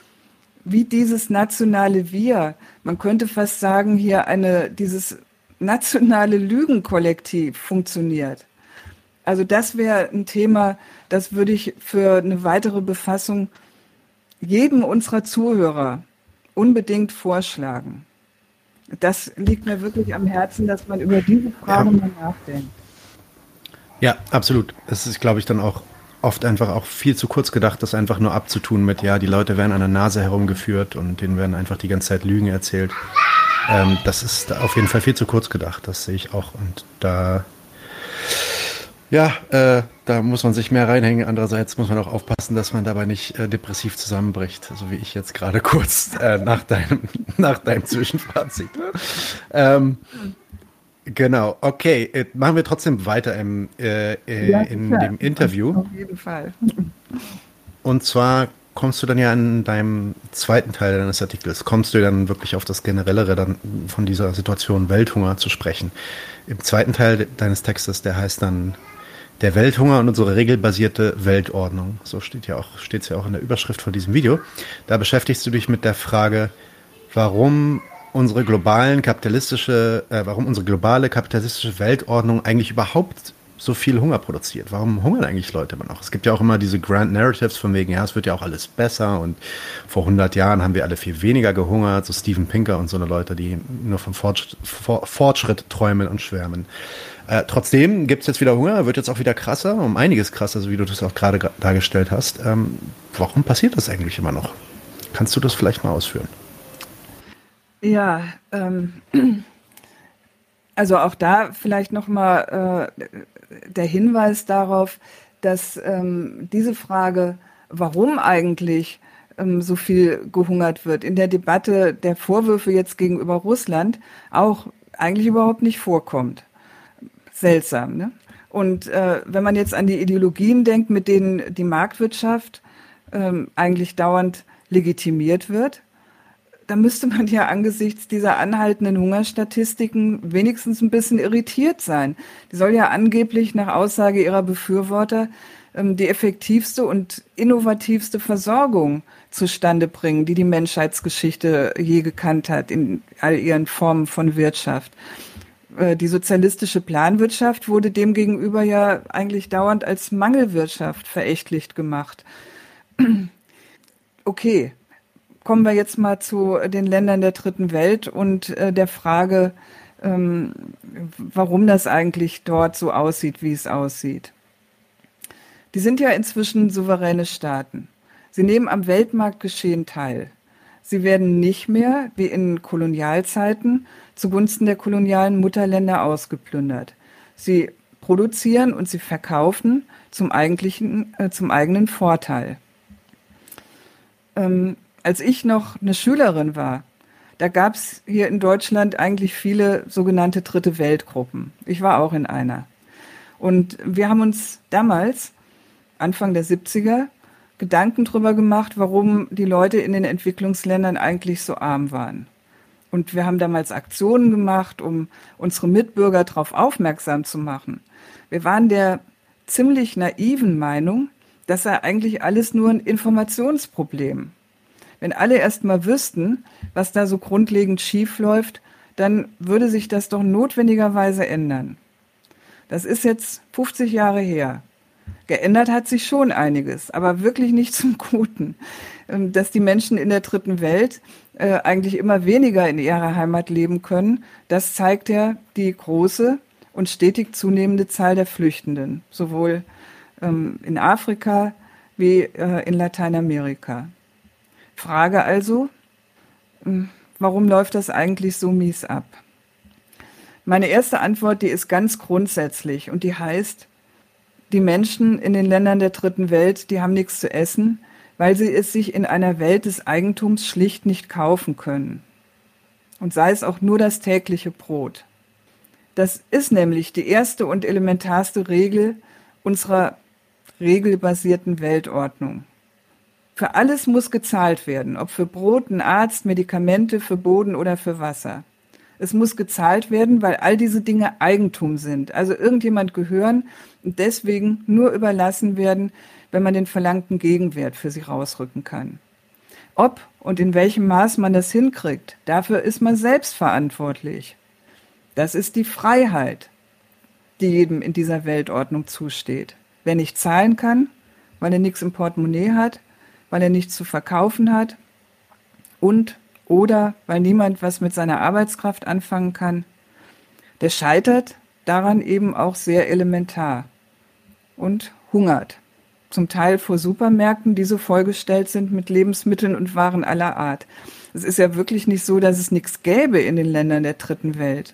wie dieses nationale Wir, man könnte fast sagen, hier eine, dieses nationale Lügenkollektiv funktioniert. Also das wäre ein Thema, das würde ich für eine weitere Befassung jedem unserer Zuhörer unbedingt vorschlagen. Das liegt mir wirklich am Herzen, dass man über diese Frage ja. mal nachdenkt. Ja, absolut. Es ist, glaube ich, dann auch oft einfach auch viel zu kurz gedacht, das einfach nur abzutun mit, ja, die Leute werden an der Nase herumgeführt und denen werden einfach die ganze Zeit Lügen erzählt. Ähm, das ist auf jeden Fall viel zu kurz gedacht, das sehe ich auch. Und da, ja, äh, da muss man sich mehr reinhängen. Andererseits muss man auch aufpassen, dass man dabei nicht äh, depressiv zusammenbricht, so wie ich jetzt gerade kurz äh, nach, deinem, nach deinem Zwischenfazit. Ähm, Genau, okay. Äh, machen wir trotzdem weiter im, äh, äh ja, in dem Interview. Auf jeden Fall. Und zwar kommst du dann ja in deinem zweiten Teil deines Artikels, kommst du dann wirklich auf das Generellere dann von dieser Situation Welthunger zu sprechen. Im zweiten Teil deines Textes, der heißt dann der Welthunger und unsere regelbasierte Weltordnung. So steht ja auch, steht es ja auch in der Überschrift von diesem Video. Da beschäftigst du dich mit der Frage, warum unsere globalen kapitalistische, äh, warum unsere globale kapitalistische Weltordnung eigentlich überhaupt so viel Hunger produziert. Warum hungern eigentlich Leute immer noch? Es gibt ja auch immer diese Grand Narratives von wegen, ja, es wird ja auch alles besser und vor 100 Jahren haben wir alle viel weniger gehungert, so Steven Pinker und so eine Leute, die nur vom Fortschritt, Fortschritt träumen und schwärmen. Äh, trotzdem gibt es jetzt wieder Hunger, wird jetzt auch wieder krasser, um einiges krasser, so wie du das auch gerade dargestellt hast. Ähm, warum passiert das eigentlich immer noch? Kannst du das vielleicht mal ausführen? Ja, ähm, also auch da vielleicht nochmal äh, der Hinweis darauf, dass ähm, diese Frage, warum eigentlich ähm, so viel gehungert wird, in der Debatte der Vorwürfe jetzt gegenüber Russland auch eigentlich überhaupt nicht vorkommt. Seltsam, ne? Und äh, wenn man jetzt an die Ideologien denkt, mit denen die Marktwirtschaft ähm, eigentlich dauernd legitimiert wird, da müsste man ja angesichts dieser anhaltenden Hungerstatistiken wenigstens ein bisschen irritiert sein. Die soll ja angeblich nach Aussage ihrer Befürworter ähm, die effektivste und innovativste Versorgung zustande bringen, die die Menschheitsgeschichte je gekannt hat in all ihren Formen von Wirtschaft. Äh, die sozialistische Planwirtschaft wurde demgegenüber ja eigentlich dauernd als Mangelwirtschaft verächtlicht gemacht. Okay, kommen wir jetzt mal zu den Ländern der dritten Welt und äh, der Frage, ähm, warum das eigentlich dort so aussieht, wie es aussieht. Die sind ja inzwischen souveräne Staaten. Sie nehmen am Weltmarktgeschehen teil. Sie werden nicht mehr, wie in Kolonialzeiten, zugunsten der kolonialen Mutterländer ausgeplündert. Sie produzieren und sie verkaufen zum, eigentlichen, äh, zum eigenen Vorteil. Ähm, als ich noch eine Schülerin war, da gab es hier in Deutschland eigentlich viele sogenannte dritte Weltgruppen. Ich war auch in einer. Und wir haben uns damals, Anfang der 70er, Gedanken darüber gemacht, warum die Leute in den Entwicklungsländern eigentlich so arm waren. Und wir haben damals Aktionen gemacht, um unsere Mitbürger darauf aufmerksam zu machen. Wir waren der ziemlich naiven Meinung, das sei eigentlich alles nur ein Informationsproblem. Wenn alle erst mal wüssten, was da so grundlegend schief läuft, dann würde sich das doch notwendigerweise ändern. Das ist jetzt 50 Jahre her. Geändert hat sich schon einiges, aber wirklich nicht zum Guten. Ähm, dass die Menschen in der dritten Welt äh, eigentlich immer weniger in ihrer Heimat leben können, das zeigt ja die große und stetig zunehmende Zahl der Flüchtenden, sowohl ähm, in Afrika wie äh, in Lateinamerika. Frage also, hm, warum läuft das eigentlich so mies ab? Meine erste Antwort, die ist ganz grundsätzlich und die heißt, die Menschen in den Ländern der dritten Welt, die haben nichts zu essen, weil sie es sich in einer Welt des Eigentums schlicht nicht kaufen können. Und sei es auch nur das tägliche Brot. Das ist nämlich die erste und elementarste Regel unserer regelbasierten Weltordnung. Für alles muss gezahlt werden, ob für Brot, ein Arzt, Medikamente, für Boden oder für Wasser. Es muss gezahlt werden, weil all diese Dinge Eigentum sind. Also irgendjemand gehören und deswegen nur überlassen werden, wenn man den verlangten Gegenwert für sie rausrücken kann. Ob und in welchem Maß man das hinkriegt, dafür ist man selbst verantwortlich. Das ist die Freiheit, die jedem in dieser Weltordnung zusteht. Wer nicht zahlen kann, weil er nichts im Portemonnaie hat, weil er nichts zu verkaufen hat und oder weil niemand was mit seiner Arbeitskraft anfangen kann, der scheitert daran eben auch sehr elementar und hungert. Zum Teil vor Supermärkten, die so vollgestellt sind mit Lebensmitteln und Waren aller Art. Es ist ja wirklich nicht so, dass es nichts gäbe in den Ländern der dritten Welt.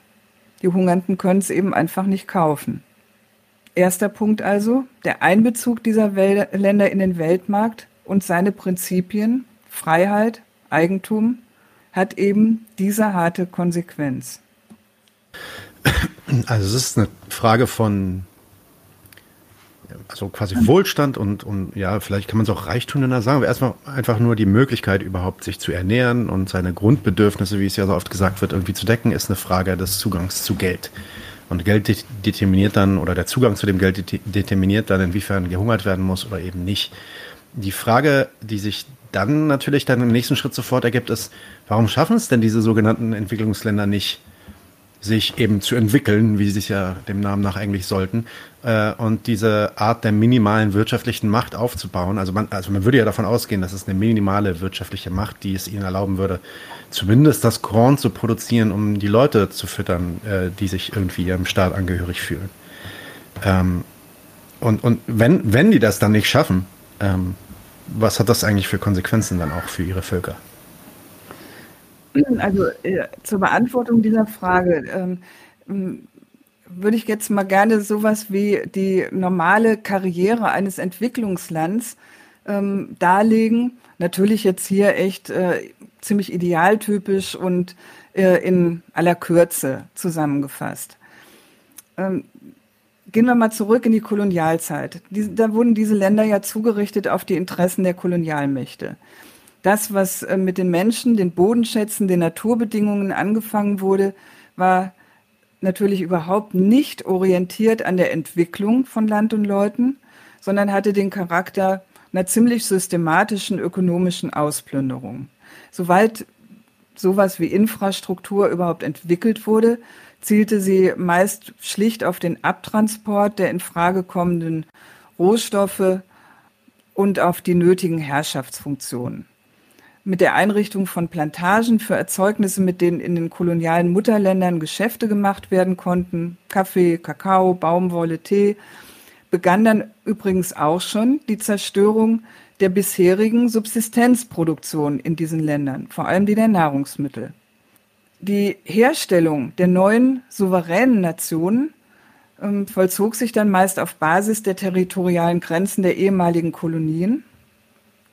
Die Hungernden können es eben einfach nicht kaufen. Erster Punkt also, der Einbezug dieser Länder in den Weltmarkt und seine Prinzipien, Freiheit, Eigentum, hat eben diese harte Konsequenz. Also es ist eine Frage von also quasi Wohlstand und, und ja, vielleicht kann man es auch Reichtum nennen, sagen, aber erstmal einfach nur die Möglichkeit überhaupt sich zu ernähren und seine Grundbedürfnisse, wie es ja so oft gesagt wird, irgendwie zu decken, ist eine Frage des Zugangs zu Geld. Und Geld determiniert dann, oder der Zugang zu dem Geld determiniert dann, inwiefern gehungert werden muss oder eben nicht. Die Frage, die sich dann natürlich dann im nächsten Schritt sofort ergibt, ist, warum schaffen es denn diese sogenannten Entwicklungsländer nicht, sich eben zu entwickeln, wie sie es ja dem Namen nach eigentlich sollten, äh, und diese Art der minimalen wirtschaftlichen Macht aufzubauen. Also man, also man würde ja davon ausgehen, dass es eine minimale wirtschaftliche Macht, die es ihnen erlauben würde, zumindest das Korn zu produzieren, um die Leute zu füttern, äh, die sich irgendwie ihrem Staat angehörig fühlen. Ähm, und und wenn, wenn die das dann nicht schaffen, ähm, was hat das eigentlich für Konsequenzen dann auch für ihre Völker? Also äh, zur Beantwortung dieser Frage ähm, würde ich jetzt mal gerne sowas wie die normale Karriere eines Entwicklungslands ähm, darlegen. Natürlich jetzt hier echt äh, ziemlich idealtypisch und äh, in aller Kürze zusammengefasst. Ähm, gehen wir mal zurück in die Kolonialzeit. Da wurden diese Länder ja zugerichtet auf die Interessen der Kolonialmächte. Das, was äh, mit den Menschen, den Bodenschätzen, den Naturbedingungen angefangen wurde, war natürlich überhaupt nicht orientiert an der Entwicklung von Land und Leuten, sondern hatte den Charakter einer ziemlich systematischen ökonomischen Ausplünderung. Soweit sowas wie Infrastruktur überhaupt entwickelt wurde, zielte sie meist schlicht auf den Abtransport der in Frage kommenden Rohstoffe und auf die nötigen Herrschaftsfunktionen mit der Einrichtung von Plantagen für Erzeugnisse, mit denen in den kolonialen Mutterländern Geschäfte gemacht werden konnten, Kaffee, Kakao, Baumwolle, Tee, begann dann übrigens auch schon die Zerstörung der bisherigen Subsistenzproduktion in diesen Ländern, vor allem die der Nahrungsmittel. Die Herstellung der neuen souveränen Nationen ähm, vollzog sich dann meist auf Basis der territorialen Grenzen der ehemaligen Kolonien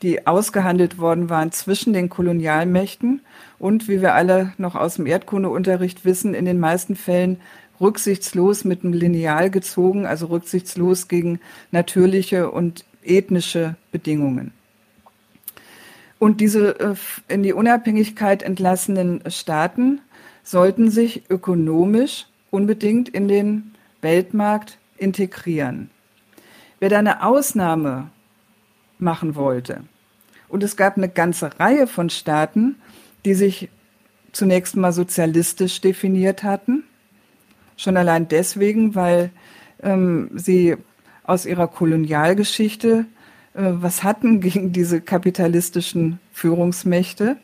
die ausgehandelt worden waren zwischen den Kolonialmächten und, wie wir alle noch aus dem Erdkundeunterricht wissen, in den meisten Fällen rücksichtslos mit einem Lineal gezogen, also rücksichtslos gegen natürliche und ethnische Bedingungen. Und diese äh, in die Unabhängigkeit entlassenen Staaten sollten sich ökonomisch unbedingt in den Weltmarkt integrieren. Wer da eine Ausnahme machen wollte, und es gab eine ganze Reihe von Staaten, die sich zunächst mal sozialistisch definiert hatten. Schon allein deswegen, weil ähm, sie aus ihrer Kolonialgeschichte was hatten gegen diese kapitalistischen Führungsmächte.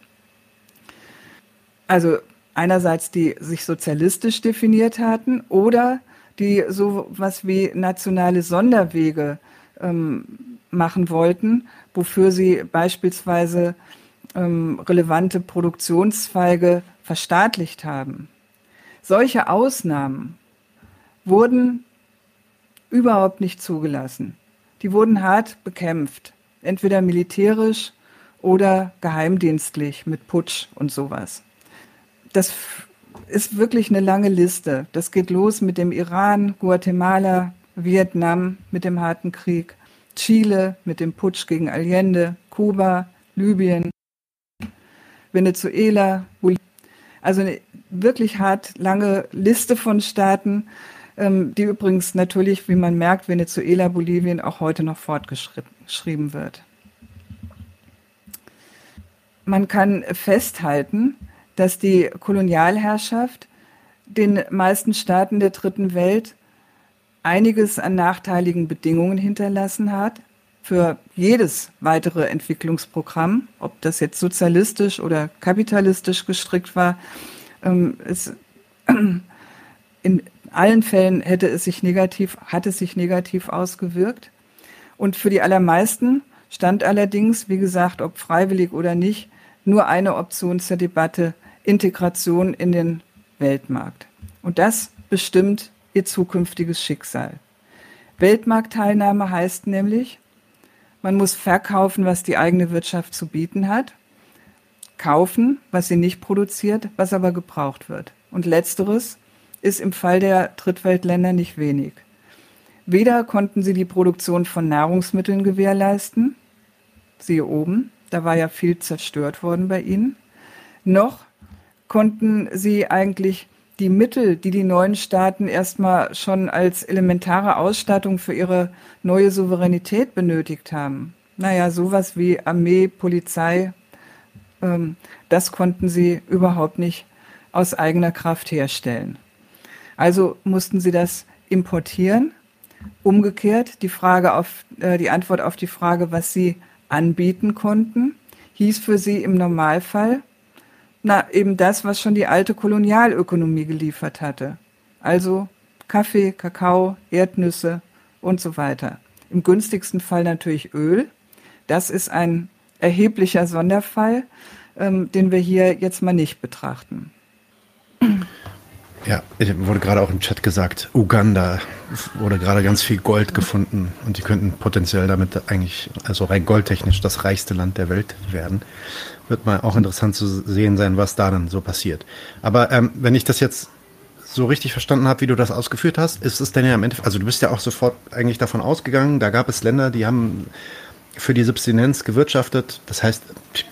Also einerseits die sich sozialistisch definiert hatten oder die so was wie nationale Sonderwege ähm, machen wollten, wofür sie beispielsweise ähm, relevante Produktionszweige verstaatlicht haben. Solche Ausnahmen wurden überhaupt nicht zugelassen. Die wurden hart bekämpft, entweder militärisch oder geheimdienstlich mit Putsch und sowas. Das ist wirklich eine lange Liste. Das geht los mit dem Iran, Guatemala, Vietnam mit dem harten Krieg, Chile mit dem Putsch gegen Allende, Kuba, Libyen, Venezuela, Also eine wirklich hart lange Liste von Staaten, ähm, die übrigens natürlich, wie man merkt, Venezuela, Bolivien auch heute noch fortgeschrieben wird. Man kann festhalten, dass die Kolonialherrschaft den meisten Staaten der dritten Welt einiges an nachteiligen Bedingungen hinterlassen hat für jedes weitere Entwicklungsprogramm, ob das jetzt sozialistisch oder kapitalistisch gestrickt war. Ähm, es, in allen Fällen hätte es sich negativ, hat es sich negativ ausgewirkt. Und für die allermeisten stand allerdings, wie gesagt, ob freiwillig oder nicht, nur eine Option zur Debatte, Integration in den Weltmarkt. Und das bestimmt ihr zukünftiges Schicksal. Weltmarktteilnahme heißt nämlich, man muss verkaufen, was die eigene Wirtschaft zu bieten hat, kaufen, was sie nicht produziert, was aber gebraucht wird. Und letzteres ist im Fall der Drittweltländer nicht wenig. Weder konnten sie die Produktion von Nahrungsmitteln gewährleisten, siehe oben, da war ja viel zerstört worden bei ihnen, noch konnten sie eigentlich die Mittel, die die neuen Staaten erstmal schon als elementare Ausstattung für ihre neue Souveränität benötigt haben. Naja, sowas wie Armee, Polizei, ähm, das konnten sie überhaupt nicht aus eigener Kraft herstellen. Also mussten sie das importieren. Umgekehrt die Frage auf äh, die Antwort auf die Frage, was sie anbieten konnten, hieß für sie im Normalfall na, eben das, was schon die alte Kolonialökonomie geliefert hatte. Also Kaffee, Kakao, Erdnüsse und so weiter. Im günstigsten Fall natürlich Öl. Das ist ein erheblicher Sonderfall, ähm, den wir hier jetzt mal nicht betrachten. Ja, wurde gerade auch im Chat gesagt, Uganda wurde gerade ganz viel Gold gefunden und die könnten potenziell damit eigentlich, also rein goldtechnisch, das reichste Land der Welt werden. Wird mal auch interessant zu sehen sein, was da dann so passiert. Aber ähm, wenn ich das jetzt so richtig verstanden habe, wie du das ausgeführt hast, ist es denn ja am Ende, also du bist ja auch sofort eigentlich davon ausgegangen, da gab es Länder, die haben für die Substinenz gewirtschaftet. Das heißt,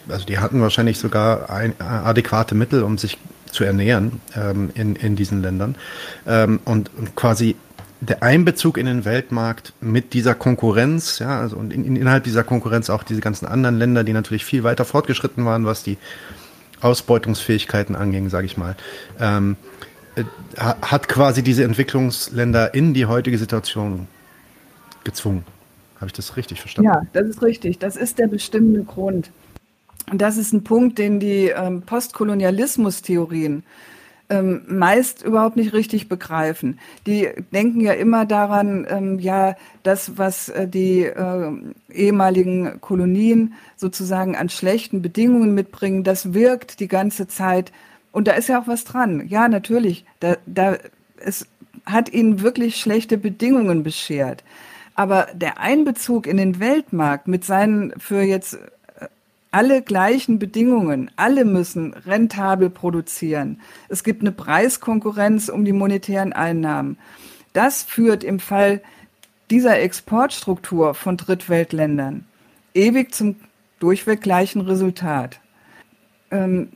also die hatten wahrscheinlich sogar ein, adäquate Mittel, um sich zu ernähren ähm, in, in diesen Ländern. Ähm, und, und quasi der Einbezug in den Weltmarkt mit dieser Konkurrenz, ja, also und in, in, innerhalb dieser Konkurrenz auch diese ganzen anderen Länder, die natürlich viel weiter fortgeschritten waren, was die Ausbeutungsfähigkeiten anging, sage ich mal, ähm, äh, hat quasi diese Entwicklungsländer in die heutige Situation gezwungen. Habe ich das richtig verstanden? Ja, das ist richtig. Das ist der bestimmende Grund. Und das ist ein Punkt, den die ähm, Postkolonialismus-Theorien ähm, meist überhaupt nicht richtig begreifen. Die denken ja immer daran, ähm, ja, das, was äh, die äh, ehemaligen Kolonien sozusagen an schlechten Bedingungen mitbringen, das wirkt die ganze Zeit. Und da ist ja auch was dran. Ja, natürlich. Da, da, es hat ihnen wirklich schlechte Bedingungen beschert. Aber der Einbezug in den Weltmarkt mit seinen für jetzt alle gleichen Bedingungen. Alle müssen rentabel produzieren. Es gibt eine Preiskonkurrenz um die monetären Einnahmen. Das führt im Fall dieser Exportstruktur von Drittweltländern ewig zum durchweg gleichen Resultat. Ähm,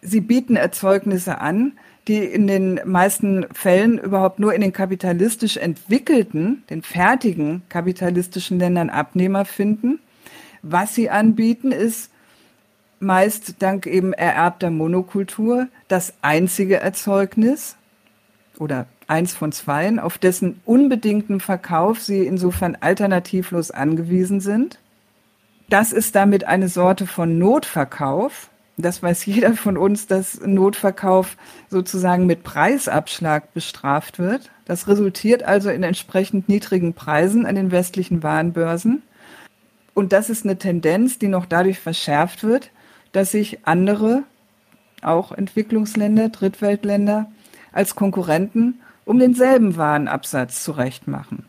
sie bieten Erzeugnisse an, die in den meisten Fällen überhaupt nur in den kapitalistisch entwickelten, den fertigen kapitalistischen Ländern Abnehmer finden. Was sie anbieten, ist meist dank eben ererbter Monokultur das einzige Erzeugnis oder eins von zweien, auf dessen unbedingten Verkauf sie insofern alternativlos angewiesen sind. Das ist damit eine Sorte von Notverkauf. Das weiß jeder von uns, dass Notverkauf sozusagen mit Preisabschlag bestraft wird. Das resultiert also in entsprechend niedrigen Preisen an den westlichen Warenbörsen. Und das ist eine Tendenz, die noch dadurch verschärft wird, dass sich andere, auch Entwicklungsländer, Drittweltländer, als Konkurrenten um denselben Warenabsatz zurechtmachen.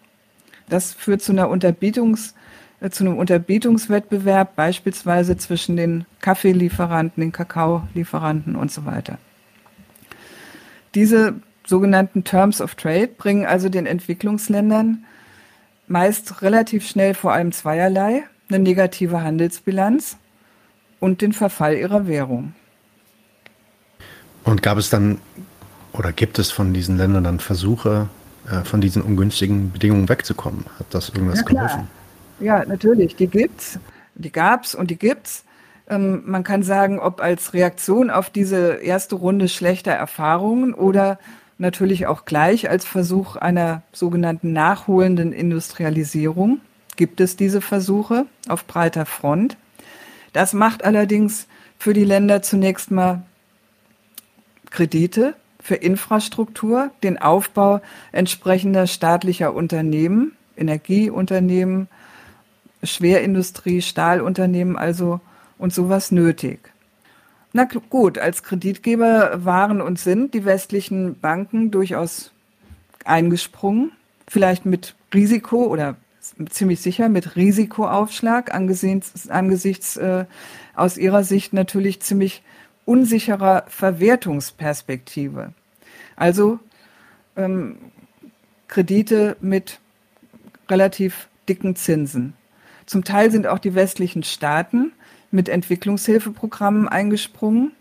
Das führt zu einer Unterbietungs, äh, zu einem Unterbietungswettbewerb, beispielsweise zwischen den Kaffeelieferanten, den Kakaolieferanten und so weiter. Diese sogenannten Terms of Trade bringen also den Entwicklungsländern meist relativ schnell vor allem zweierlei, eine negative Handelsbilanz und den Verfall ihrer Währung. Und gab es dann oder gibt es von diesen Ländern dann Versuche, äh, von diesen ungünstigen Bedingungen wegzukommen? Hat das irgendwas ja, geholfen? Ja, natürlich. Die gibt's, die gab's und die gibt's. Ähm, man kann sagen, ob als Reaktion auf diese erste Runde schlechter Erfahrungen oder natürlich auch gleich als Versuch einer sogenannten nachholenden Industrialisierung gibt es diese Versuche auf breiter Front. Das macht allerdings für die Länder zunächst mal Kredite für Infrastruktur, den Aufbau entsprechender staatlicher Unternehmen, Energieunternehmen, Schwerindustrie, Stahlunternehmen also und sowas nötig. Na gut, als Kreditgeber waren und sind die westlichen Banken durchaus eingesprungen, vielleicht mit Risiko oder ziemlich sicher mit Risikoaufschlag angesichts, angesichts äh, aus ihrer Sicht natürlich ziemlich unsicherer Verwertungsperspektive. Also ähm, Kredite mit relativ dicken Zinsen. Zum Teil sind auch die westlichen Staaten mit Entwicklungshilfeprogrammen eingesprungen,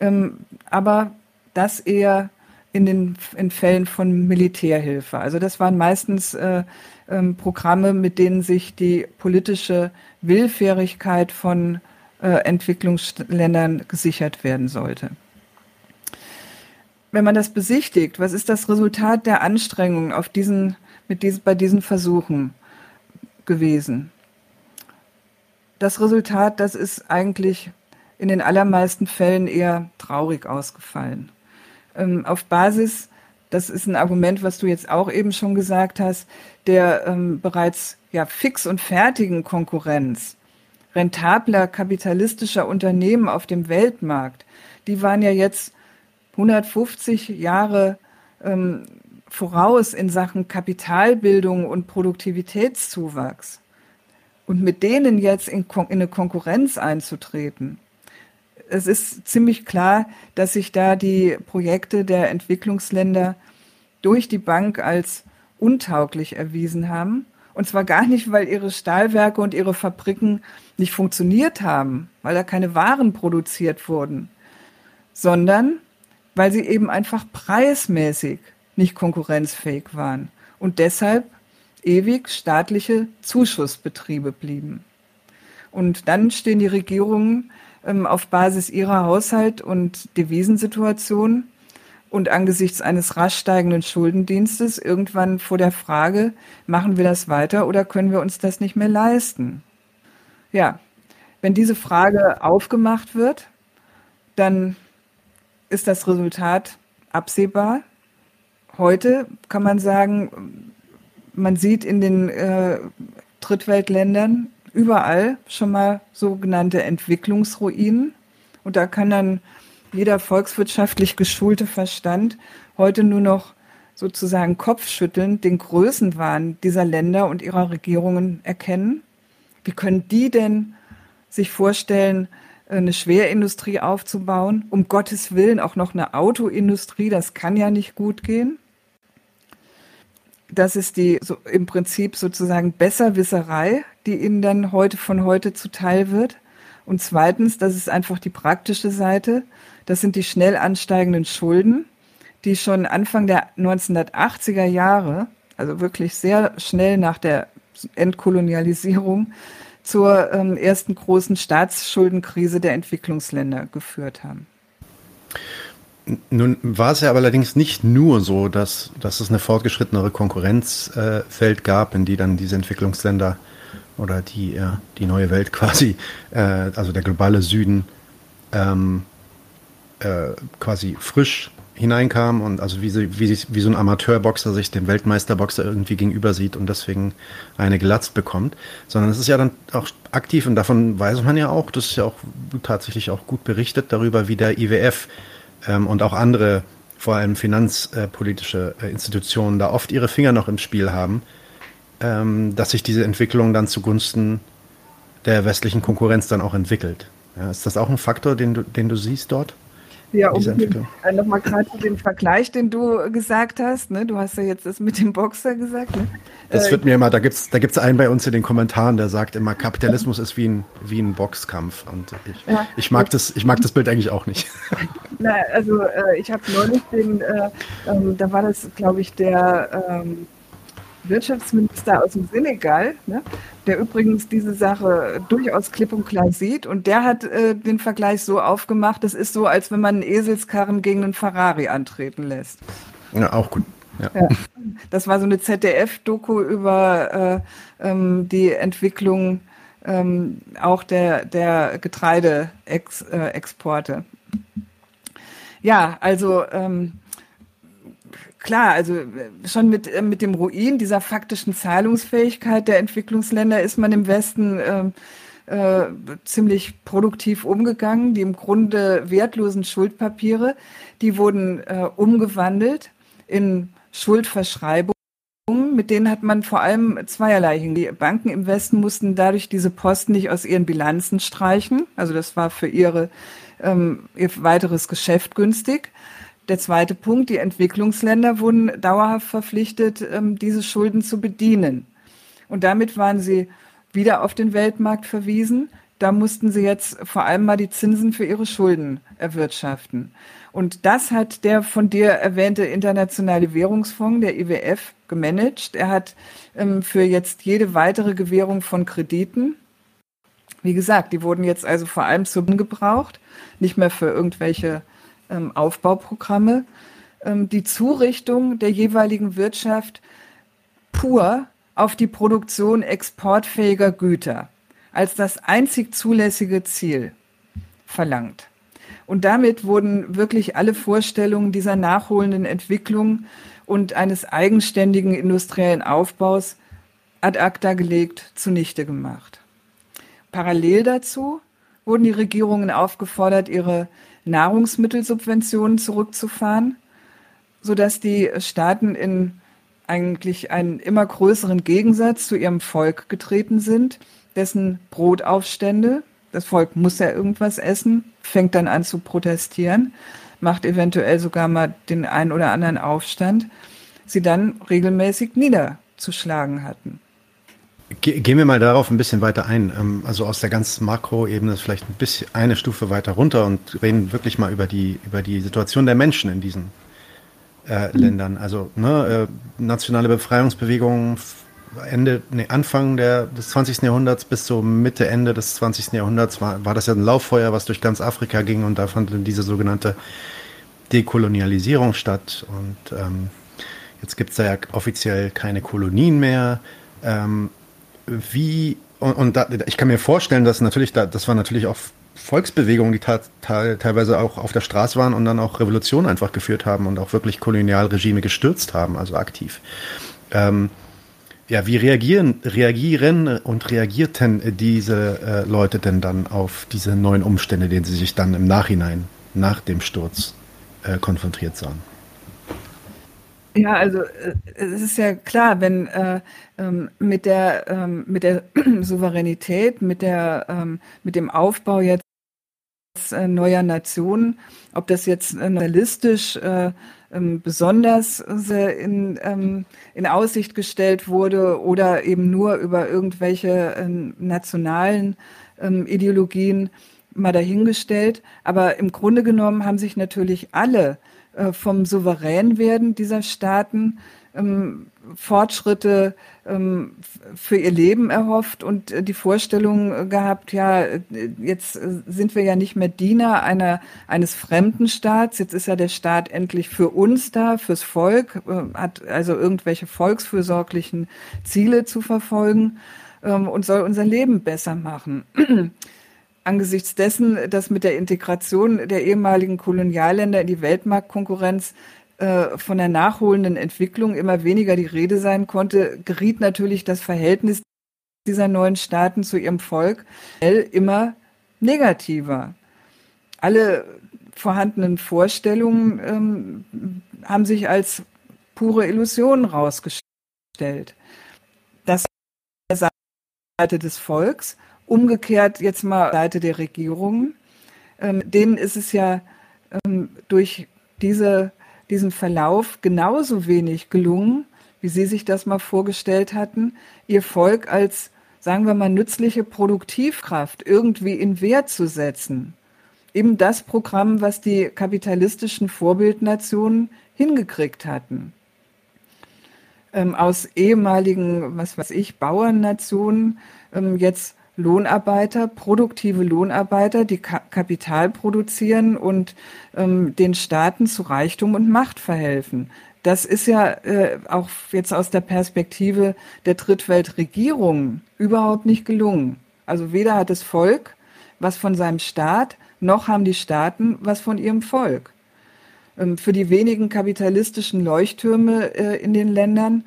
ähm, aber das eher in den in Fällen von Militärhilfe. Also das waren meistens äh, ähm, Programme, mit denen sich die politische Willfährigkeit von äh, Entwicklungsländern gesichert werden sollte. Wenn man das besichtigt, was ist das Resultat der Anstrengungen auf diesen, mit diesen, bei diesen Versuchen gewesen? Das Resultat, das ist eigentlich in den allermeisten Fällen eher traurig ausgefallen. Ähm, auf Basis, das ist ein Argument, was du jetzt auch eben schon gesagt hast, der ähm, bereits ja fix und fertigen Konkurrenz rentabler kapitalistischer Unternehmen auf dem Weltmarkt, die waren ja jetzt 150 Jahre ähm, voraus in Sachen Kapitalbildung und Produktivitätszuwachs. Und mit denen jetzt in, in eine Konkurrenz einzutreten, es ist ziemlich klar, dass sich da die Projekte der Entwicklungsländer durch die Bank als untauglich erwiesen haben. Und zwar gar nicht, weil ihre Stahlwerke und ihre Fabriken nicht funktioniert haben, weil da keine Waren produziert wurden, sondern weil sie eben einfach preismäßig nicht konkurrenzfähig waren und deshalb ewig staatliche Zuschussbetriebe blieben. Und dann stehen die Regierungen ähm, auf Basis ihrer Haushalt- und Devisensituation und angesichts eines rasch steigenden Schuldendienstes irgendwann vor der Frage, machen wir das weiter oder können wir uns das nicht mehr leisten? Ja, wenn diese Frage aufgemacht wird, dann ist das Resultat absehbar. Heute kann man sagen, man sieht in den äh, Drittweltländern überall schon mal sogenannte Entwicklungsruinen. Und da kann dann jeder volkswirtschaftlich geschulte Verstand heute nur noch sozusagen kopfschüttelnd den Größenwahn dieser Länder und ihrer Regierungen erkennen. Wie können die denn sich vorstellen, eine Schwerindustrie aufzubauen? Um Gottes Willen auch noch eine Autoindustrie, das kann ja nicht gut gehen. Das ist die so im Prinzip sozusagen Besserwisserei, die ihnen dann heute von heute zuteil wird. Und zweitens, das ist einfach die praktische Seite. Das sind die schnell ansteigenden Schulden, die schon Anfang der 1980er Jahre, also wirklich sehr schnell nach der Entkolonialisierung, zur ähm, ersten großen Staatsschuldenkrise der Entwicklungsländer geführt haben. Nun war es ja allerdings nicht nur so, dass, dass es eine fortgeschrittenere Konkurrenzfeld äh, gab, in die dann diese Entwicklungsländer oder die, äh, die neue Welt quasi, äh, also der globale Süden, ähm, äh, quasi frisch hineinkam und also wie, sie, wie, wie so ein Amateurboxer sich dem Weltmeisterboxer irgendwie gegenüber sieht und deswegen eine gelatzt bekommt, sondern es ist ja dann auch aktiv und davon weiß man ja auch, das ist ja auch tatsächlich auch gut berichtet darüber, wie der IWF ähm, und auch andere, vor allem finanzpolitische äh, Institutionen, da oft ihre Finger noch im Spiel haben, ähm, dass sich diese Entwicklung dann zugunsten der westlichen Konkurrenz dann auch entwickelt. Ja, ist das auch ein Faktor, den du, den du siehst dort? Ja, um äh, nochmal gerade zu dem Vergleich, den du gesagt hast. Ne? Du hast ja jetzt das mit dem Boxer gesagt. Ne? Das wird mir immer, da gibt's, da gibt's einen bei uns in den Kommentaren, der sagt immer, Kapitalismus ist wie ein, wie ein Boxkampf. Und ich, ja, ich mag das, ich mag das Bild eigentlich auch nicht. Na, also äh, ich habe neulich den, äh, ähm, da war das, glaube ich, der ähm, Wirtschaftsminister aus dem Senegal, ne, der übrigens diese Sache durchaus klipp und klar sieht. Und der hat äh, den Vergleich so aufgemacht, das ist so, als wenn man einen Eselskarren gegen einen Ferrari antreten lässt. Ja, auch gut. Ja. ja. Das war so eine ZDF-Doku über äh, ähm, die Entwicklung ähm, auch der, der Getreideexporte. Äh, ja, also ähm, klar, also äh, schon mit, äh, mit dem Ruin dieser faktischen Zahlungsfähigkeit der Entwicklungsländer ist man im Westen äh, äh, ziemlich produktiv umgegangen. Die im Grunde wertlosen Schuldpapiere, die wurden äh, umgewandelt in Schuldverschreibungen. Mit denen hat man vor allem zweierlei hin. Die Banken im Westen mussten dadurch diese Posten nicht aus ihren Bilanzen streichen. Also das war für ihre, ähm, ihr weiteres Geschäft günstig. Der zweite Punkt, die Entwicklungsländer wurden dauerhaft verpflichtet, ähm, diese Schulden zu bedienen. Und damit waren sie wieder auf den Weltmarkt verwiesen. Da mussten sie jetzt vor allem mal die Zinsen für ihre Schulden erwirtschaften. Und das hat der von dir erwähnte Internationale Währungsfonds, der IWF, gemanagt. Er hat ähm, für jetzt jede weitere Gewährung von Krediten, wie gesagt, die wurden jetzt also vor allem zum gebraucht, nicht mehr für irgendwelche ähm, Aufbauprogramme, ähm, die Zurichtung der jeweiligen Wirtschaft pur auf die Produktion exportfähiger Güter als das einzig zulässige Ziel verlangt. Und damit wurden wirklich alle Vorstellungen dieser nachholenden Entwicklung und eines eigenständigen industriellen Aufbaus ad acta gelegt, zunichte gemacht. Parallel dazu wurden die Regierungen aufgefordert, ihre Nahrungsmittelsubventionen zurückzufahren, sodass die Staaten in eigentlich einen immer größeren Gegensatz zu ihrem Volk getreten sind, dessen Brotaufstände, das Volk muss ja irgendwas essen, fängt dann an zu protestieren, macht eventuell sogar mal den einen oder anderen Aufstand, sie dann regelmäßig niederzuschlagen hatten. Gehen wir mal darauf ein bisschen weiter ein. Ähm, also aus der ganz Makroebene vielleicht ein bisschen eine Stufe weiter runter und reden wirklich mal über die, über die Situation der Menschen in diesen äh, mhm. Ländern. Also ne, äh, nationale Befreiungsbewegungen Ende, nee, Anfang der, des 20. Jahrhunderts bis so Mitte, Ende des 20. Jahrhunderts war, war das ja ein Lauffeuer, was durch ganz Afrika ging und da fand diese sogenannte Dekolonialisierung statt. Und ähm, jetzt gibt es da ja offiziell keine Kolonien mehr. Ähm, wie, und, und da, ich kann mir vorstellen, dass natürlich, da, das war natürlich auch Volksbewegungen, die teilweise auch auf der Straße waren und dann auch Revolutionen einfach geführt haben und auch wirklich Kolonialregime gestürzt haben, also aktiv. Ähm, ja, wie reagieren, reagieren und reagierten diese äh, Leute denn dann auf diese neuen Umstände, denen sie sich dann im Nachhinein, nach dem Sturz, äh, konfrontiert sahen? Ja, also äh, es ist ja klar, wenn äh, ähm, mit der ähm, mit der Souveränität, mit der ähm, mit dem Aufbau jetzt äh, neuer Nationen, ob das jetzt äh, realistisch äh, ähm, besonders in, ähm, in Aussicht gestellt wurde oder eben nur über irgendwelche äh, nationalen Ideologien mal dahingestellt. Aber im Grunde genommen haben sich natürlich alle äh, vom Souveränwerden dieser Staaten ähm, Fortschritte ähm, für ihr Leben erhofft und äh, die Vorstellung gehabt, ja, äh, jetzt sind wir ja nicht mehr Diener einer, eines fremden Staats, jetzt ist ja der Staat endlich für uns da, fürs Volk, äh, hat also irgendwelche volksfürsorglichen Ziele zu verfolgen ähm, und soll unser Leben besser machen angesichts dessen, dass mit der Integration der ehemaligen Kolonialländer in die Weltmarktkonkurrenz äh, von der nachholenden Entwicklung immer weniger die Rede sein konnte, geriet natürlich das Verhältnis dieser neuen Staaten zu ihrem Volk immer negativer. Alle vorhandenen Vorstellungen ähm, haben sich als pure Illusionen rausgestellt. Das Seite des Volks Umgekehrt jetzt mal Seite der Regierungen. Ähm, denen ist es ja ähm, durch diese, diesen Verlauf genauso wenig gelungen, wie Sie sich das mal vorgestellt hatten, Ihr Volk als, sagen wir mal, nützliche Produktivkraft irgendwie in Wert zu setzen. Eben das Programm, was die kapitalistischen Vorbildnationen hingekriegt hatten. Ähm, aus ehemaligen, was weiß ich, Bauernnationen ähm, jetzt Lohnarbeiter, produktive Lohnarbeiter, die Ka Kapital produzieren und ähm, den Staaten zu Reichtum und Macht verhelfen. Das ist ja äh, auch jetzt aus der Perspektive der Drittweltregierung überhaupt nicht gelungen. Also weder hat das Volk was von seinem Staat, noch haben die Staaten was von ihrem Volk. Ähm, für die wenigen kapitalistischen Leuchttürme äh, in den Ländern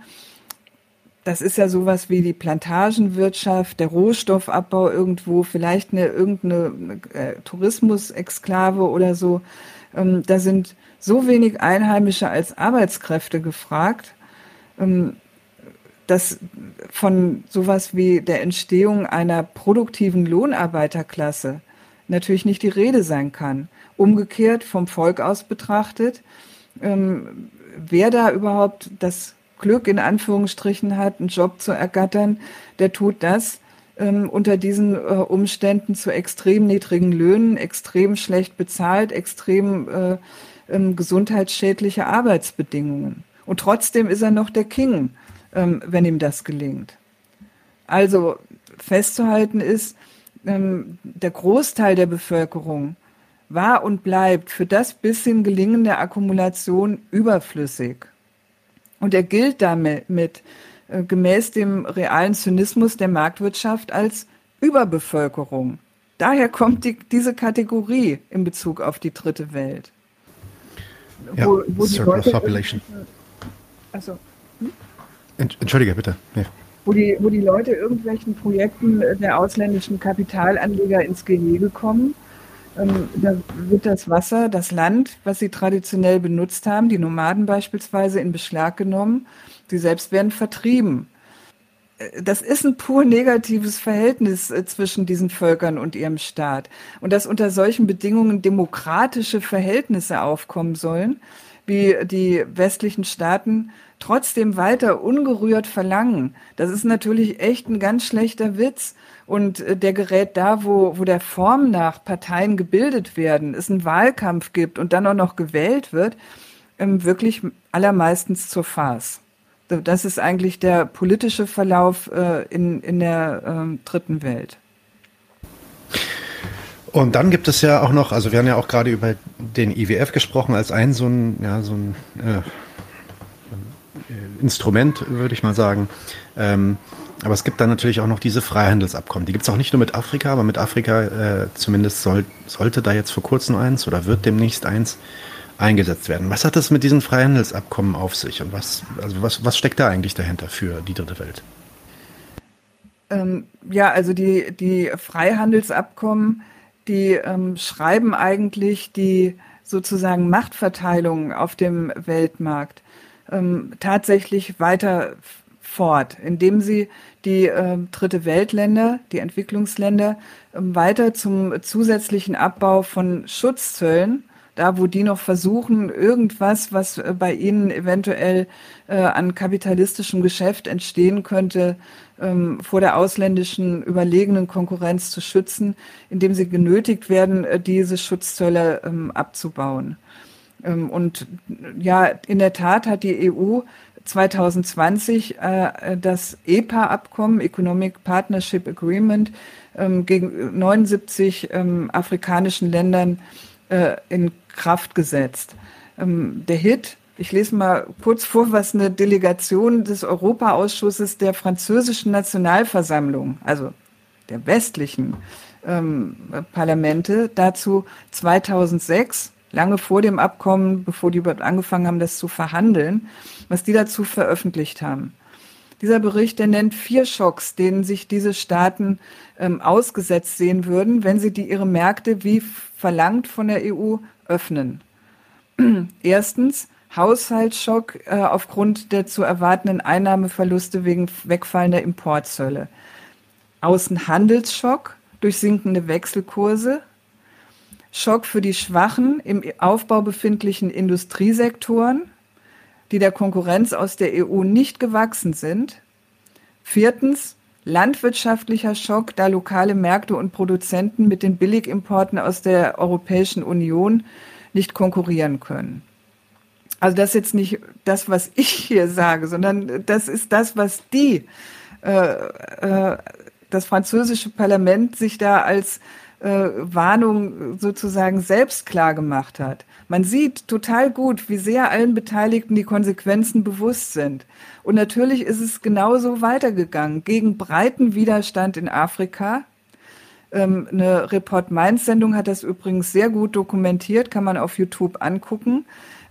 das ist ja sowas wie die Plantagenwirtschaft, der Rohstoffabbau irgendwo, vielleicht eine irgendeine äh, Tourismusexklave oder so. Ähm, da sind so wenig Einheimische als Arbeitskräfte gefragt, ähm, dass von sowas wie der Entstehung einer produktiven Lohnarbeiterklasse natürlich nicht die Rede sein kann. Umgekehrt vom Volk aus betrachtet, ähm, wer da überhaupt das Glück in Anführungsstrichen hat, einen Job zu ergattern, der tut das ähm, unter diesen äh, Umständen zu extrem niedrigen Löhnen, extrem schlecht bezahlt, extrem äh, ähm, gesundheitsschädliche Arbeitsbedingungen. Und trotzdem ist er noch der King, ähm, wenn ihm das gelingt. Also festzuhalten ist, ähm, der Großteil der Bevölkerung war und bleibt für das bisschen Gelingen der Akkumulation überflüssig. Und er gilt damit mit, äh, gemäß dem realen Zynismus der Marktwirtschaft als Überbevölkerung. Daher kommt die, diese Kategorie in Bezug auf die dritte Welt. Ja, wo, wo Surplus Population. Also, hm? Entschuldige, bitte. Ja. Wo, die, wo die Leute irgendwelchen Projekten der ausländischen Kapitalanleger ins Gehege kommen ähm, da wird das Wasser, das Land, was sie traditionell benutzt haben, die Nomaden beispielsweise, in Beschlag genommen. Sie selbst werden vertrieben. Äh, das ist ein pur negatives Verhältnis äh, zwischen diesen Völkern und ihrem Staat. Und dass unter solchen Bedingungen demokratische Verhältnisse aufkommen sollen, wie die westlichen Staaten trotzdem weiter ungerührt verlangen, das ist natürlich echt ein ganz schlechter Witz. Und äh, der gerät da, wo, wo der Form nach Parteien gebildet werden, es einen Wahlkampf gibt und dann auch noch gewählt wird, ähm, wirklich allermeistens zur Farce. Das ist eigentlich der politische Verlauf äh, in, in der ähm, dritten Welt. Und dann gibt es ja auch noch, also wir haben ja auch gerade über den IWF gesprochen als ein so ein, ja, so ein äh, Instrument, würde ich mal sagen. Ähm, aber es gibt dann natürlich auch noch diese Freihandelsabkommen. Die gibt es auch nicht nur mit Afrika, aber mit Afrika äh, zumindest soll, sollte da jetzt vor kurzem eins oder wird demnächst eins eingesetzt werden. Was hat das mit diesen Freihandelsabkommen auf sich und was, also was, was steckt da eigentlich dahinter für die dritte Welt? Ähm, ja, also die, die Freihandelsabkommen, die ähm, schreiben eigentlich die sozusagen Machtverteilung auf dem Weltmarkt ähm, tatsächlich weiter fort, indem sie die äh, dritte Weltländer, die Entwicklungsländer äh, weiter zum zusätzlichen Abbau von Schutzzöllen, da wo die noch versuchen, irgendwas, was äh, bei ihnen eventuell äh, an kapitalistischem Geschäft entstehen könnte, ähm, vor der ausländischen überlegenen Konkurrenz zu schützen, indem sie genötigt werden, äh, diese Schutzzölle ähm, abzubauen. Ähm, und ja, in der Tat hat die EU 2020 äh, das EPA-Abkommen, Economic Partnership Agreement, ähm, gegen 79 ähm, afrikanischen Ländern äh, in Kraft gesetzt. Der HIT, ich lese mal kurz vor, was eine Delegation des Europaausschusses der französischen Nationalversammlung, also der westlichen Parlamente, dazu 2006 lange vor dem Abkommen, bevor die überhaupt angefangen haben, das zu verhandeln, was die dazu veröffentlicht haben. Dieser Bericht, der nennt vier Schocks, denen sich diese Staaten ähm, ausgesetzt sehen würden, wenn sie die ihre Märkte wie verlangt von der EU öffnen. Erstens Haushaltsschock äh, aufgrund der zu erwartenden Einnahmeverluste wegen wegfallender Importzölle. Außenhandelsschock durch sinkende Wechselkurse, Schock für die schwachen, im Aufbau befindlichen Industriesektoren, die der Konkurrenz aus der EU nicht gewachsen sind. Viertens, landwirtschaftlicher Schock, da lokale Märkte und Produzenten mit den Billigimporten aus der Europäischen Union nicht konkurrieren können. Also das ist jetzt nicht das, was ich hier sage, sondern das ist das, was die, äh, äh, das französische Parlament sich da als äh, Warnung sozusagen selbst klar gemacht hat. Man sieht total gut, wie sehr allen Beteiligten die Konsequenzen bewusst sind. Und natürlich ist es genauso weitergegangen. Gegen breiten Widerstand in Afrika. Ähm, eine Report Mainz Sendung hat das übrigens sehr gut dokumentiert, kann man auf YouTube angucken.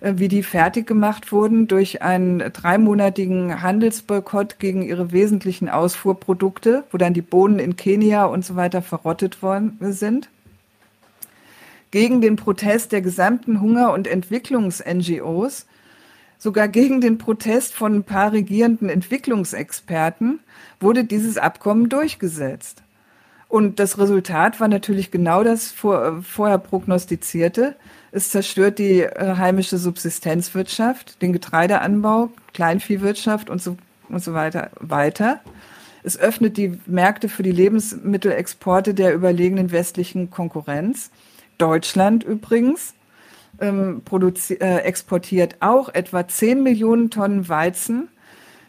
Äh, wie die fertig gemacht wurden durch einen dreimonatigen Handelsboykott gegen ihre wesentlichen Ausfuhrprodukte, wo dann die Bohnen in Kenia und so weiter verrottet worden sind. Gegen den Protest der gesamten Hunger- und Entwicklungs-NGOs, sogar gegen den Protest von ein paar regierenden Entwicklungsexperten wurde dieses Abkommen durchgesetzt. Und das Resultat war natürlich genau das äh, vorher prognostizierte. Es zerstört die äh, heimische Subsistenzwirtschaft, den Getreideanbau, Kleinviehwirtschaft und so, und so weiter weiter. Es öffnet die Märkte für die Lebensmittelexporte der überlegenen westlichen Konkurrenz. Deutschland übrigens ähm, äh, exportiert auch etwa 10 Millionen Tonnen Weizen,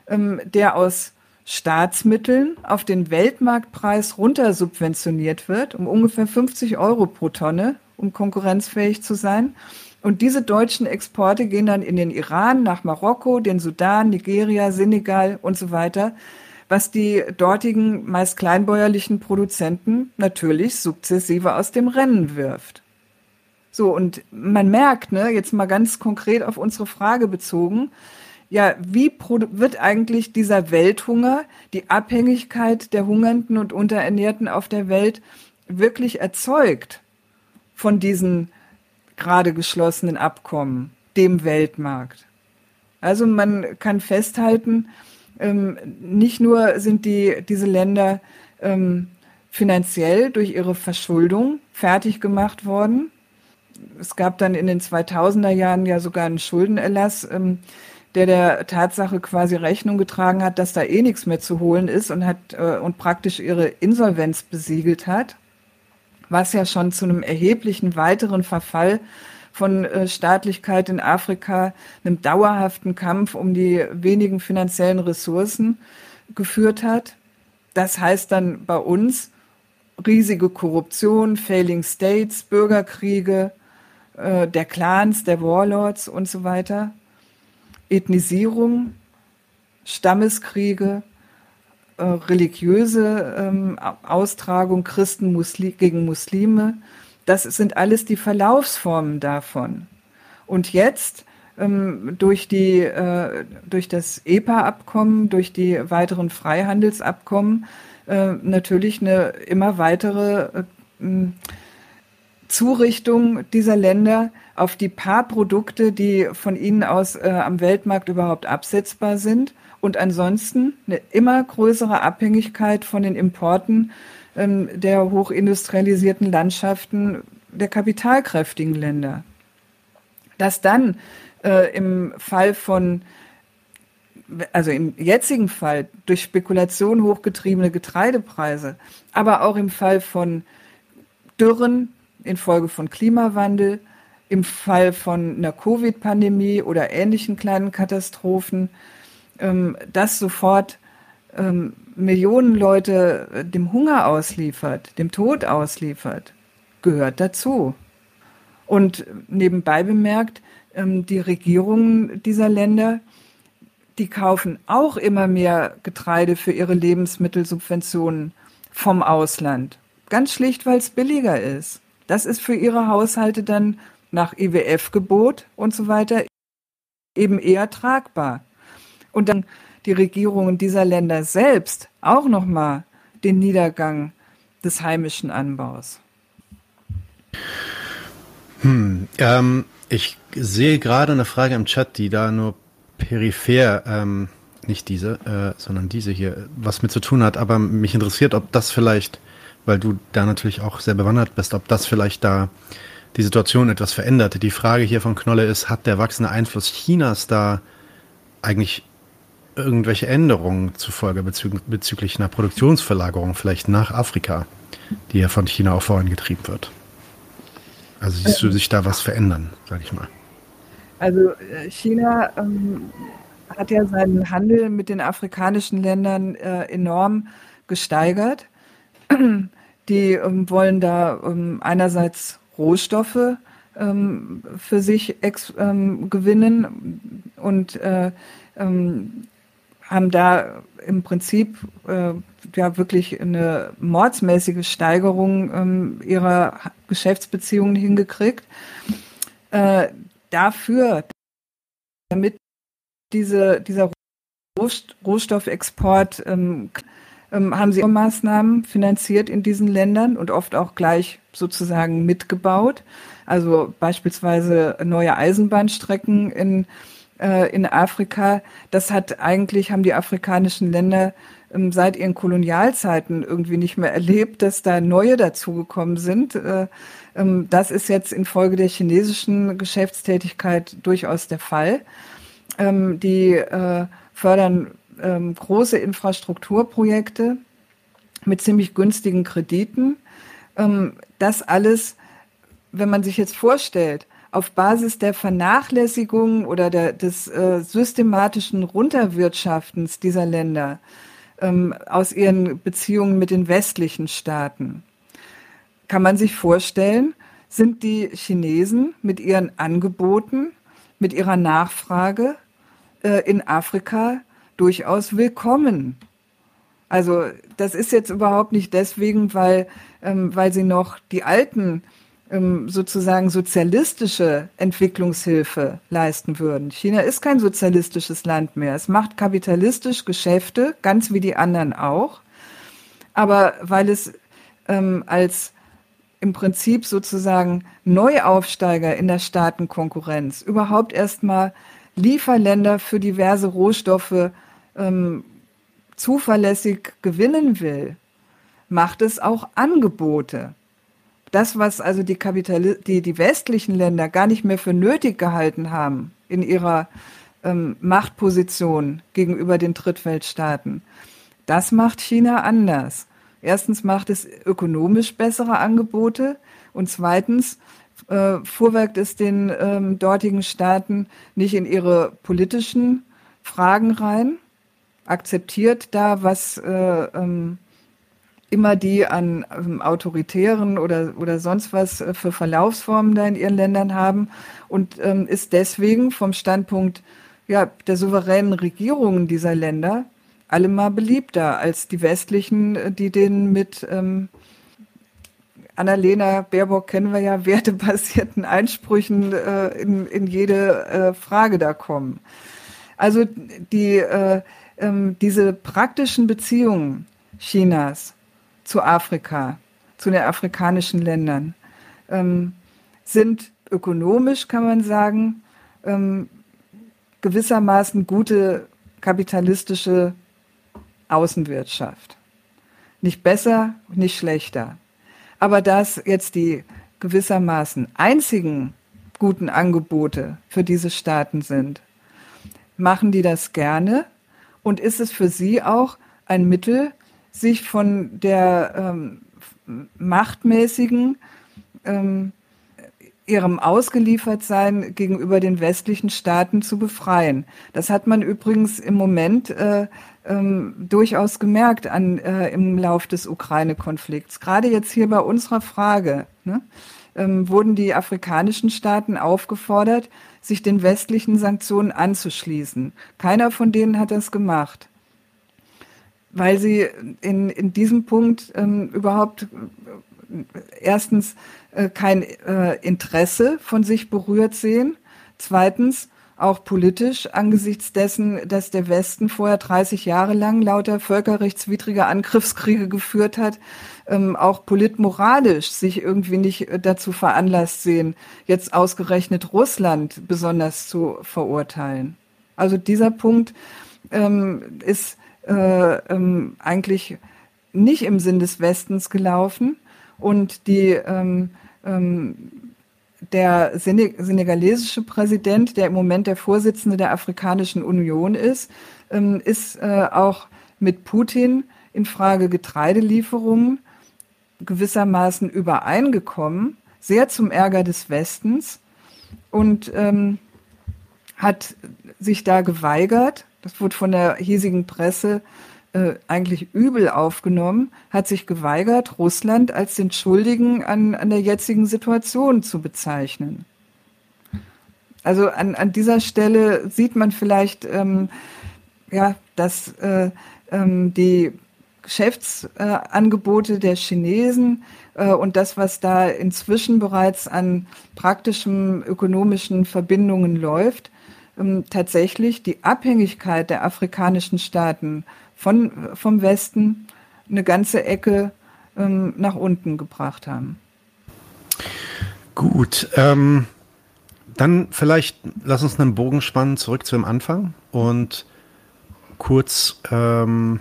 ähm, der aus Staatsmitteln auf den Weltmarktpreis runtersubventioniert wird, um ungefähr 50 Euro pro Tonne um konkurrenzfähig zu sein. Und diese deutschen Exporte gehen dann in den Iran, nach Marokko, den Sudan, Nigeria, Senegal und so weiter, was die dortigen meist kleinbäuerlichen Produzenten natürlich sukzessive aus dem Rennen wirft. So, und man merkt, ne, jetzt mal ganz konkret auf unsere Frage bezogen, ja, wie wird eigentlich dieser Welthunger, die Abhängigkeit der Hungernden und Unterernährten auf der Welt wirklich erzeugt? Von diesen gerade geschlossenen Abkommen, dem Weltmarkt. Also man kann festhalten, ähm, nicht nur sind die, diese Länder ähm, finanziell durch ihre Verschuldung fertig gemacht worden. Es gab dann in den 2000er Jahren ja sogar einen Schuldenerlass, ähm, der der Tatsache quasi Rechnung getragen hat, dass da eh nichts mehr zu holen ist und hat äh, und praktisch ihre Insolvenz besiegelt hat was ja schon zu einem erheblichen weiteren Verfall von äh, Staatlichkeit in Afrika, einem dauerhaften Kampf um die wenigen finanziellen Ressourcen geführt hat. Das heißt dann bei uns riesige Korruption, Failing States, Bürgerkriege, äh, der Clans, der Warlords und so weiter, Ethnisierung, Stammeskriege, äh, religiöse ähm, Austragung Christen Musli gegen Muslime. Das sind alles die Verlaufsformen davon. Und jetzt ähm, durch, die, äh, durch das EPA-Abkommen, durch die weiteren Freihandelsabkommen äh, natürlich eine immer weitere äh, Zurichtung dieser Länder auf die paar Produkte, die von ihnen aus äh, am Weltmarkt überhaupt absetzbar sind und ansonsten eine immer größere Abhängigkeit von den Importen ähm, der hochindustrialisierten Landschaften der kapitalkräftigen Länder. Dass dann äh, im Fall von, also im jetzigen Fall durch Spekulation hochgetriebene Getreidepreise, aber auch im Fall von Dürren infolge von Klimawandel, im Fall von einer Covid-Pandemie oder ähnlichen kleinen Katastrophen, ähm, das sofort ähm, Millionen Leute äh, dem Hunger ausliefert, dem Tod ausliefert, gehört dazu. Und nebenbei bemerkt, ähm, die Regierungen dieser Länder, die kaufen auch immer mehr Getreide für ihre Lebensmittelsubventionen vom Ausland. Ganz schlicht, weil es billiger ist. Das ist für ihre Haushalte dann nach IWF-Gebot und so weiter eben eher tragbar und dann die Regierungen dieser Länder selbst auch nochmal den Niedergang des heimischen Anbaus. Hm, ähm, ich sehe gerade eine Frage im Chat, die da nur peripher, ähm, nicht diese, äh, sondern diese hier, was mit zu tun hat. Aber mich interessiert, ob das vielleicht, weil du da natürlich auch sehr bewandert bist, ob das vielleicht da die Situation etwas verändert. Die Frage hier von Knolle ist, hat der wachsende Einfluss Chinas da eigentlich irgendwelche Änderungen zufolge bezü bezüglich einer Produktionsverlagerung vielleicht nach Afrika, die ja von China auch vorangetrieben wird? Also siehst du sich da was verändern, sag ich mal? Also äh, China ähm, hat ja seinen Handel mit den afrikanischen Ländern äh, enorm gesteigert. Die ähm, wollen da ähm, einerseits Rohstoffe ähm, für sich ähm, gewinnen und äh, ähm, haben da im Prinzip äh, ja wirklich eine mordsmäßige Steigerung ähm, ihrer Geschäftsbeziehungen hingekriegt. Äh, dafür, damit diese, dieser Rohstoffexport ähm, ähm, haben sie Maßnahmen finanziert in diesen Ländern und oft auch gleich sozusagen mitgebaut. Also beispielsweise neue Eisenbahnstrecken in, äh, in Afrika. Das hat eigentlich, haben die afrikanischen Länder ähm, seit ihren Kolonialzeiten irgendwie nicht mehr erlebt, dass da neue dazugekommen sind. Äh, ähm, das ist jetzt infolge der chinesischen Geschäftstätigkeit durchaus der Fall. Ähm, die äh, fördern ähm, große Infrastrukturprojekte mit ziemlich günstigen Krediten. Ähm, das alles, wenn man sich jetzt vorstellt, auf Basis der Vernachlässigung oder der, des äh, systematischen Runterwirtschaftens dieser Länder ähm, aus ihren Beziehungen mit den westlichen Staaten, kann man sich vorstellen, sind die Chinesen mit ihren Angeboten, mit ihrer Nachfrage äh, in Afrika durchaus willkommen. Also das ist jetzt überhaupt nicht deswegen, weil, ähm, weil sie noch die alten ähm, sozusagen sozialistische Entwicklungshilfe leisten würden. China ist kein sozialistisches Land mehr. Es macht kapitalistisch Geschäfte, ganz wie die anderen auch. Aber weil es ähm, als im Prinzip sozusagen Neuaufsteiger in der Staatenkonkurrenz überhaupt erstmal Lieferländer für diverse Rohstoffe ähm, zuverlässig gewinnen will, macht es auch Angebote. Das, was also die, Kapitali die, die westlichen Länder gar nicht mehr für nötig gehalten haben in ihrer ähm, Machtposition gegenüber den Drittweltstaaten, das macht China anders. Erstens macht es ökonomisch bessere Angebote und zweitens äh, fuhrwerkt es den ähm, dortigen Staaten nicht in ihre politischen Fragen rein, akzeptiert da, was äh, ähm, immer die an ähm, autoritären oder, oder sonst was äh, für Verlaufsformen da in ihren Ländern haben und ähm, ist deswegen vom Standpunkt ja, der souveränen Regierungen dieser Länder allemal beliebter als die westlichen, äh, die denen mit ähm, Annalena Baerbock kennen wir ja, wertebasierten Einsprüchen äh, in, in jede äh, Frage da kommen. Also die, äh, ähm, diese praktischen Beziehungen Chinas zu Afrika, zu den afrikanischen Ländern, ähm, sind ökonomisch, kann man sagen, ähm, gewissermaßen gute kapitalistische Außenwirtschaft. Nicht besser, nicht schlechter. Aber dass jetzt die gewissermaßen einzigen guten Angebote für diese Staaten sind, machen die das gerne und ist es für sie auch ein Mittel, sich von der ähm, machtmäßigen ähm, ihrem Ausgeliefertsein gegenüber den westlichen Staaten zu befreien. Das hat man übrigens im Moment äh, ähm, durchaus gemerkt an, äh, im Lauf des Ukraine-Konflikts. Gerade jetzt hier bei unserer Frage ne, ähm, wurden die afrikanischen Staaten aufgefordert, sich den westlichen Sanktionen anzuschließen. Keiner von denen hat das gemacht, weil sie in, in diesem Punkt ähm, überhaupt äh, erstens äh, kein äh, Interesse von sich berührt sehen, zweitens auch politisch angesichts dessen, dass der Westen vorher 30 Jahre lang lauter völkerrechtswidrige Angriffskriege geführt hat, ähm, auch politmoralisch sich irgendwie nicht äh, dazu veranlasst sehen, jetzt ausgerechnet Russland besonders zu verurteilen. Also dieser Punkt ähm, ist äh, ähm, eigentlich nicht im Sinn des Westens gelaufen und die ähm, ähm, der senegalesische Präsident, der im Moment der Vorsitzende der Afrikanischen Union ist, ähm, ist äh, auch mit Putin in Frage Getreidelieferungen gewissermaßen übereingekommen, sehr zum Ärger des Westens und ähm, hat sich da geweigert. Das wurde von der hiesigen Presse äh, eigentlich übel aufgenommen, hat sich geweigert, Russland als den Schuldigen an, an der jetzigen Situation zu bezeichnen. Also an, an dieser Stelle sieht man vielleicht, ähm, ja, dass äh, ähm, die Geschäftsangebote äh, der Chinesen äh, und das, was da inzwischen bereits an praktischen ökonomischen Verbindungen läuft, tatsächlich die Abhängigkeit der afrikanischen Staaten von, vom Westen eine ganze Ecke ähm, nach unten gebracht haben. Gut, ähm, dann vielleicht lass uns einen Bogen spannen zurück zu dem Anfang und kurz, ähm,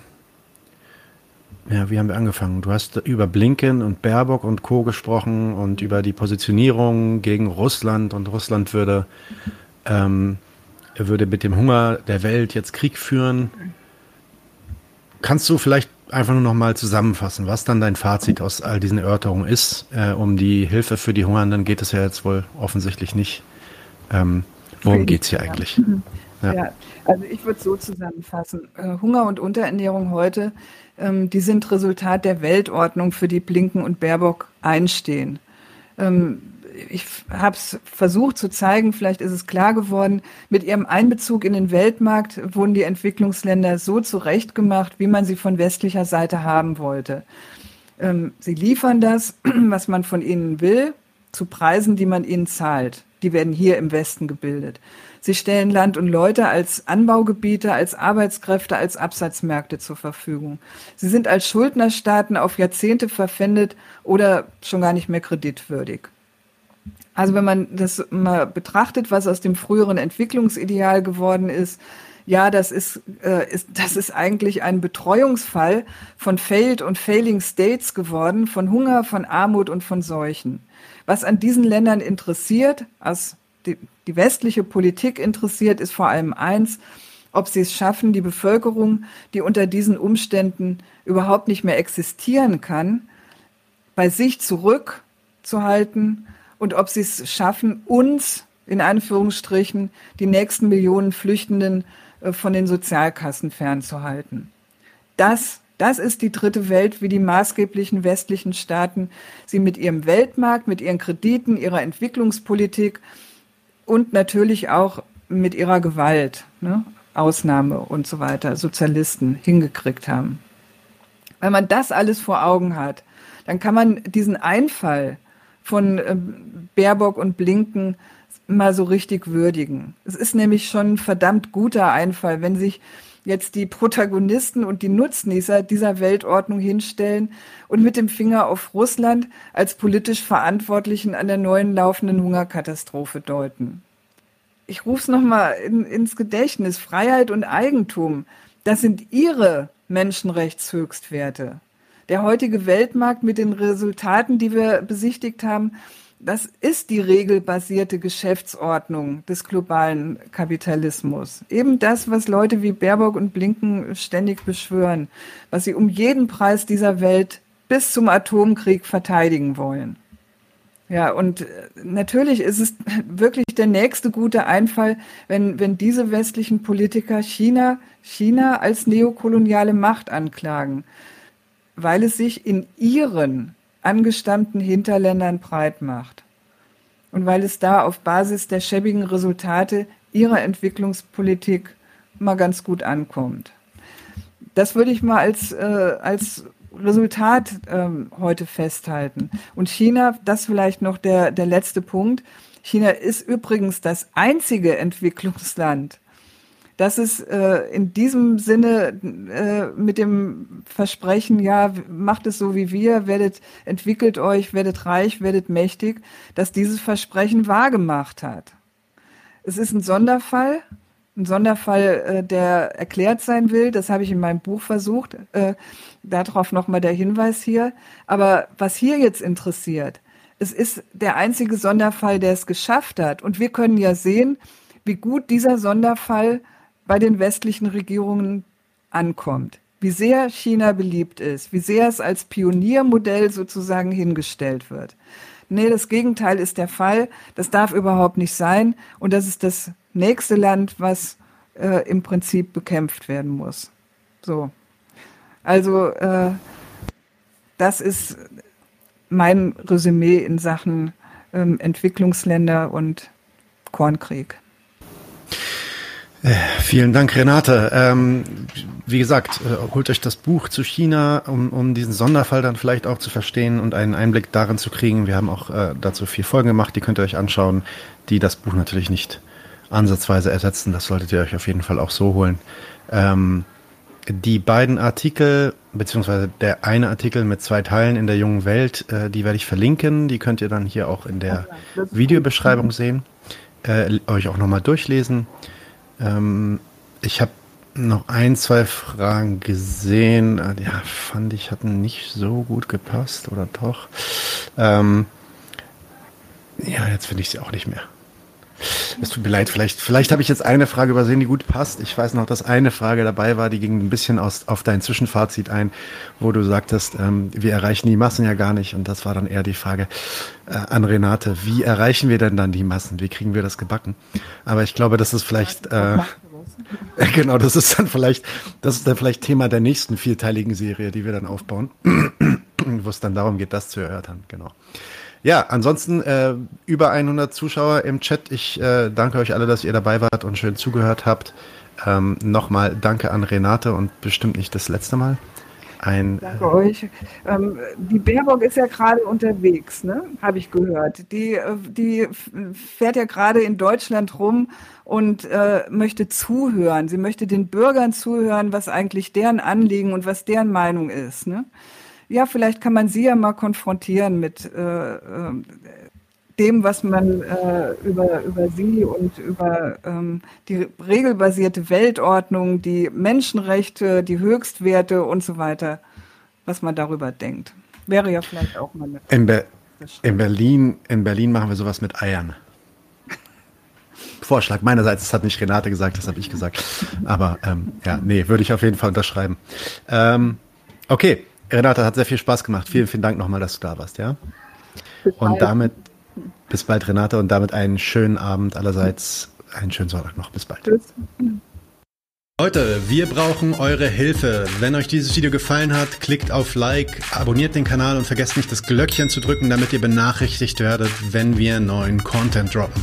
ja, wie haben wir angefangen? Du hast über Blinken und Baerbock und Co. gesprochen und über die Positionierung gegen Russland und Russland würde, ähm, würde mit dem Hunger der Welt jetzt Krieg führen. Kannst du vielleicht einfach nur noch mal zusammenfassen, was dann dein Fazit aus all diesen Erörterungen ist? Äh, um die Hilfe für die Hungernden geht es ja jetzt wohl offensichtlich nicht. Ähm, worum geht es hier eigentlich? Ja. ja. also ich würde so zusammenfassen. Äh, Hunger und Unterernährung heute, ähm, die sind Resultat der Weltordnung, für die Blinken und Baerbock einstehen. Ähm, ich habe es versucht zu zeigen, vielleicht ist es klar geworden, mit ihrem Einbezug in den Weltmarkt wurden die Entwicklungsländer so zurechtgemacht, wie man sie von westlicher Seite haben wollte. Ähm, sie liefern das, was man von ihnen will, zu Preisen, die man ihnen zahlt. Die werden hier im Westen gebildet. Sie stellen Land und Leute als Anbaugebiete, als Arbeitskräfte, als Absatzmärkte zur Verfügung. Sie sind als Schuldnerstaaten auf Jahrzehnte verpfändet oder schon gar nicht mehr kreditwürdig. Also wenn man das mal betrachtet, was aus dem früheren Entwicklungsideal geworden ist, ja, das ist, äh, ist, das ist eigentlich ein Betreuungsfall von Failed und Failing States geworden, von Hunger, von Armut und von Seuchen. Was an diesen Ländern interessiert, als die, die westliche Politik interessiert, ist vor allem eins, ob sie es schaffen, die Bevölkerung, die unter diesen Umständen überhaupt nicht mehr existieren kann, bei sich zurückzuhalten und ob sie es schaffen, uns in Anführungsstrichen die nächsten Millionen Flüchtenden äh, von den Sozialkassen fernzuhalten. Das, das ist die dritte Welt, wie die maßgeblichen westlichen Staaten sie mit ihrem Weltmarkt, mit ihren Krediten, ihrer Entwicklungspolitik und natürlich auch mit ihrer Gewalt, ne, Ausnahme und so weiter, Sozialisten hingekriegt haben. Wenn man das alles vor Augen hat, dann kann man diesen Einfall von ähm, Baerbock und Blinken mal so richtig würdigen. Es ist nämlich schon ein verdammt guter Einfall, wenn sich jetzt die Protagonisten und die Nutznießer dieser Weltordnung hinstellen und mit dem Finger auf Russland als politisch Verantwortlichen an der neuen laufenden Hungerkatastrophe deuten. Ich rufe es nochmal in, ins Gedächtnis. Freiheit und Eigentum, das sind ihre Menschenrechtshöchstwerte der heutige Weltmarkt mit den Resultaten, die wir besichtigt haben, das ist die regelbasierte Geschäftsordnung des globalen Kapitalismus. Eben das, was Leute wie Baerbock und Blinken ständig beschwören, was sie um jeden Preis dieser Welt bis zum Atomkrieg verteidigen wollen. Ja, und äh, natürlich ist es wirklich der nächste gute Einfall, wenn, wenn diese westlichen Politiker China, China als neokoloniale Macht anklagen weil es sich in ihren angestammten Hinterländern breit macht und weil es da auf Basis der schäbigen Resultate ihrer Entwicklungspolitik mal ganz gut ankommt. Das würde ich mal als, äh, als Resultat ähm, heute festhalten. Und China, das vielleicht noch der, der letzte Punkt. China ist übrigens das einzige Entwicklungsland, dass es äh, in diesem Sinne äh, mit dem Versprechen, ja, macht es so wie wir, werdet, entwickelt euch, werdet reich, werdet mächtig, dass dieses Versprechen wahrgemacht hat. Es ist ein Sonderfall, ein Sonderfall, äh, der erklärt sein will. Das habe ich in meinem Buch versucht. Äh, darauf nochmal der Hinweis hier. Aber was hier jetzt interessiert, es ist der einzige Sonderfall, der es geschafft hat. Und wir können ja sehen, wie gut dieser Sonderfall bei den westlichen Regierungen ankommt, wie sehr China beliebt ist, wie sehr es als Pioniermodell sozusagen hingestellt wird. Nee, das Gegenteil ist der Fall. Das darf überhaupt nicht sein. Und das ist das nächste Land, was äh, im Prinzip bekämpft werden muss. So. Also, äh, das ist mein Resümee in Sachen ähm, Entwicklungsländer und Kornkrieg. Vielen Dank, Renate. Ähm, wie gesagt, äh, holt euch das Buch zu China, um, um diesen Sonderfall dann vielleicht auch zu verstehen und einen Einblick darin zu kriegen. Wir haben auch äh, dazu vier Folgen gemacht, die könnt ihr euch anschauen, die das Buch natürlich nicht ansatzweise ersetzen. Das solltet ihr euch auf jeden Fall auch so holen. Ähm, die beiden Artikel, beziehungsweise der eine Artikel mit zwei Teilen in der jungen Welt, äh, die werde ich verlinken. Die könnt ihr dann hier auch in der Videobeschreibung sehen. Äh, euch auch nochmal durchlesen. Ähm, ich habe noch ein, zwei Fragen gesehen. Äh, ja, fand ich, hatten nicht so gut gepasst, oder doch? Ähm, ja, jetzt finde ich sie auch nicht mehr. Es tut mir leid, vielleicht, vielleicht habe ich jetzt eine Frage übersehen, die gut passt. Ich weiß noch, dass eine Frage dabei war, die ging ein bisschen aus, auf dein Zwischenfazit ein, wo du sagtest, ähm, wir erreichen die Massen ja gar nicht. Und das war dann eher die Frage äh, an Renate, wie erreichen wir denn dann die Massen? Wie kriegen wir das gebacken? Aber ich glaube, das ist vielleicht, äh, genau, das ist dann vielleicht, das ist dann vielleicht Thema der nächsten vierteiligen Serie, die wir dann aufbauen, wo es dann darum geht, das zu erörtern. Genau. Ja, ansonsten äh, über 100 Zuschauer im Chat. Ich äh, danke euch alle, dass ihr dabei wart und schön zugehört habt. Ähm, Nochmal danke an Renate und bestimmt nicht das letzte Mal. Ein, danke euch. Ähm, die Baerbock ist ja gerade unterwegs, ne? habe ich gehört. Die, äh, die fährt ja gerade in Deutschland rum und äh, möchte zuhören. Sie möchte den Bürgern zuhören, was eigentlich deren Anliegen und was deren Meinung ist. Ne? Ja, vielleicht kann man sie ja mal konfrontieren mit äh, äh, dem, was man äh, über, über sie und über ähm, die regelbasierte Weltordnung, die Menschenrechte, die Höchstwerte und so weiter, was man darüber denkt. Wäre ja vielleicht auch mal eine in, Be in Berlin, in Berlin machen wir sowas mit Eiern. Vorschlag meinerseits, das hat nicht Renate gesagt, das habe ich gesagt. Aber ähm, ja, nee, würde ich auf jeden Fall unterschreiben. Ähm, okay, Renate, hat sehr viel Spaß gemacht. Vielen, vielen Dank nochmal, dass du da warst, ja? Und damit, bis bald, Renate, und damit einen schönen Abend allerseits. Einen schönen Sonntag noch. Bis bald. Tschüss. Leute, wir brauchen eure Hilfe. Wenn euch dieses Video gefallen hat, klickt auf Like, abonniert den Kanal und vergesst nicht das Glöckchen zu drücken, damit ihr benachrichtigt werdet, wenn wir neuen Content droppen.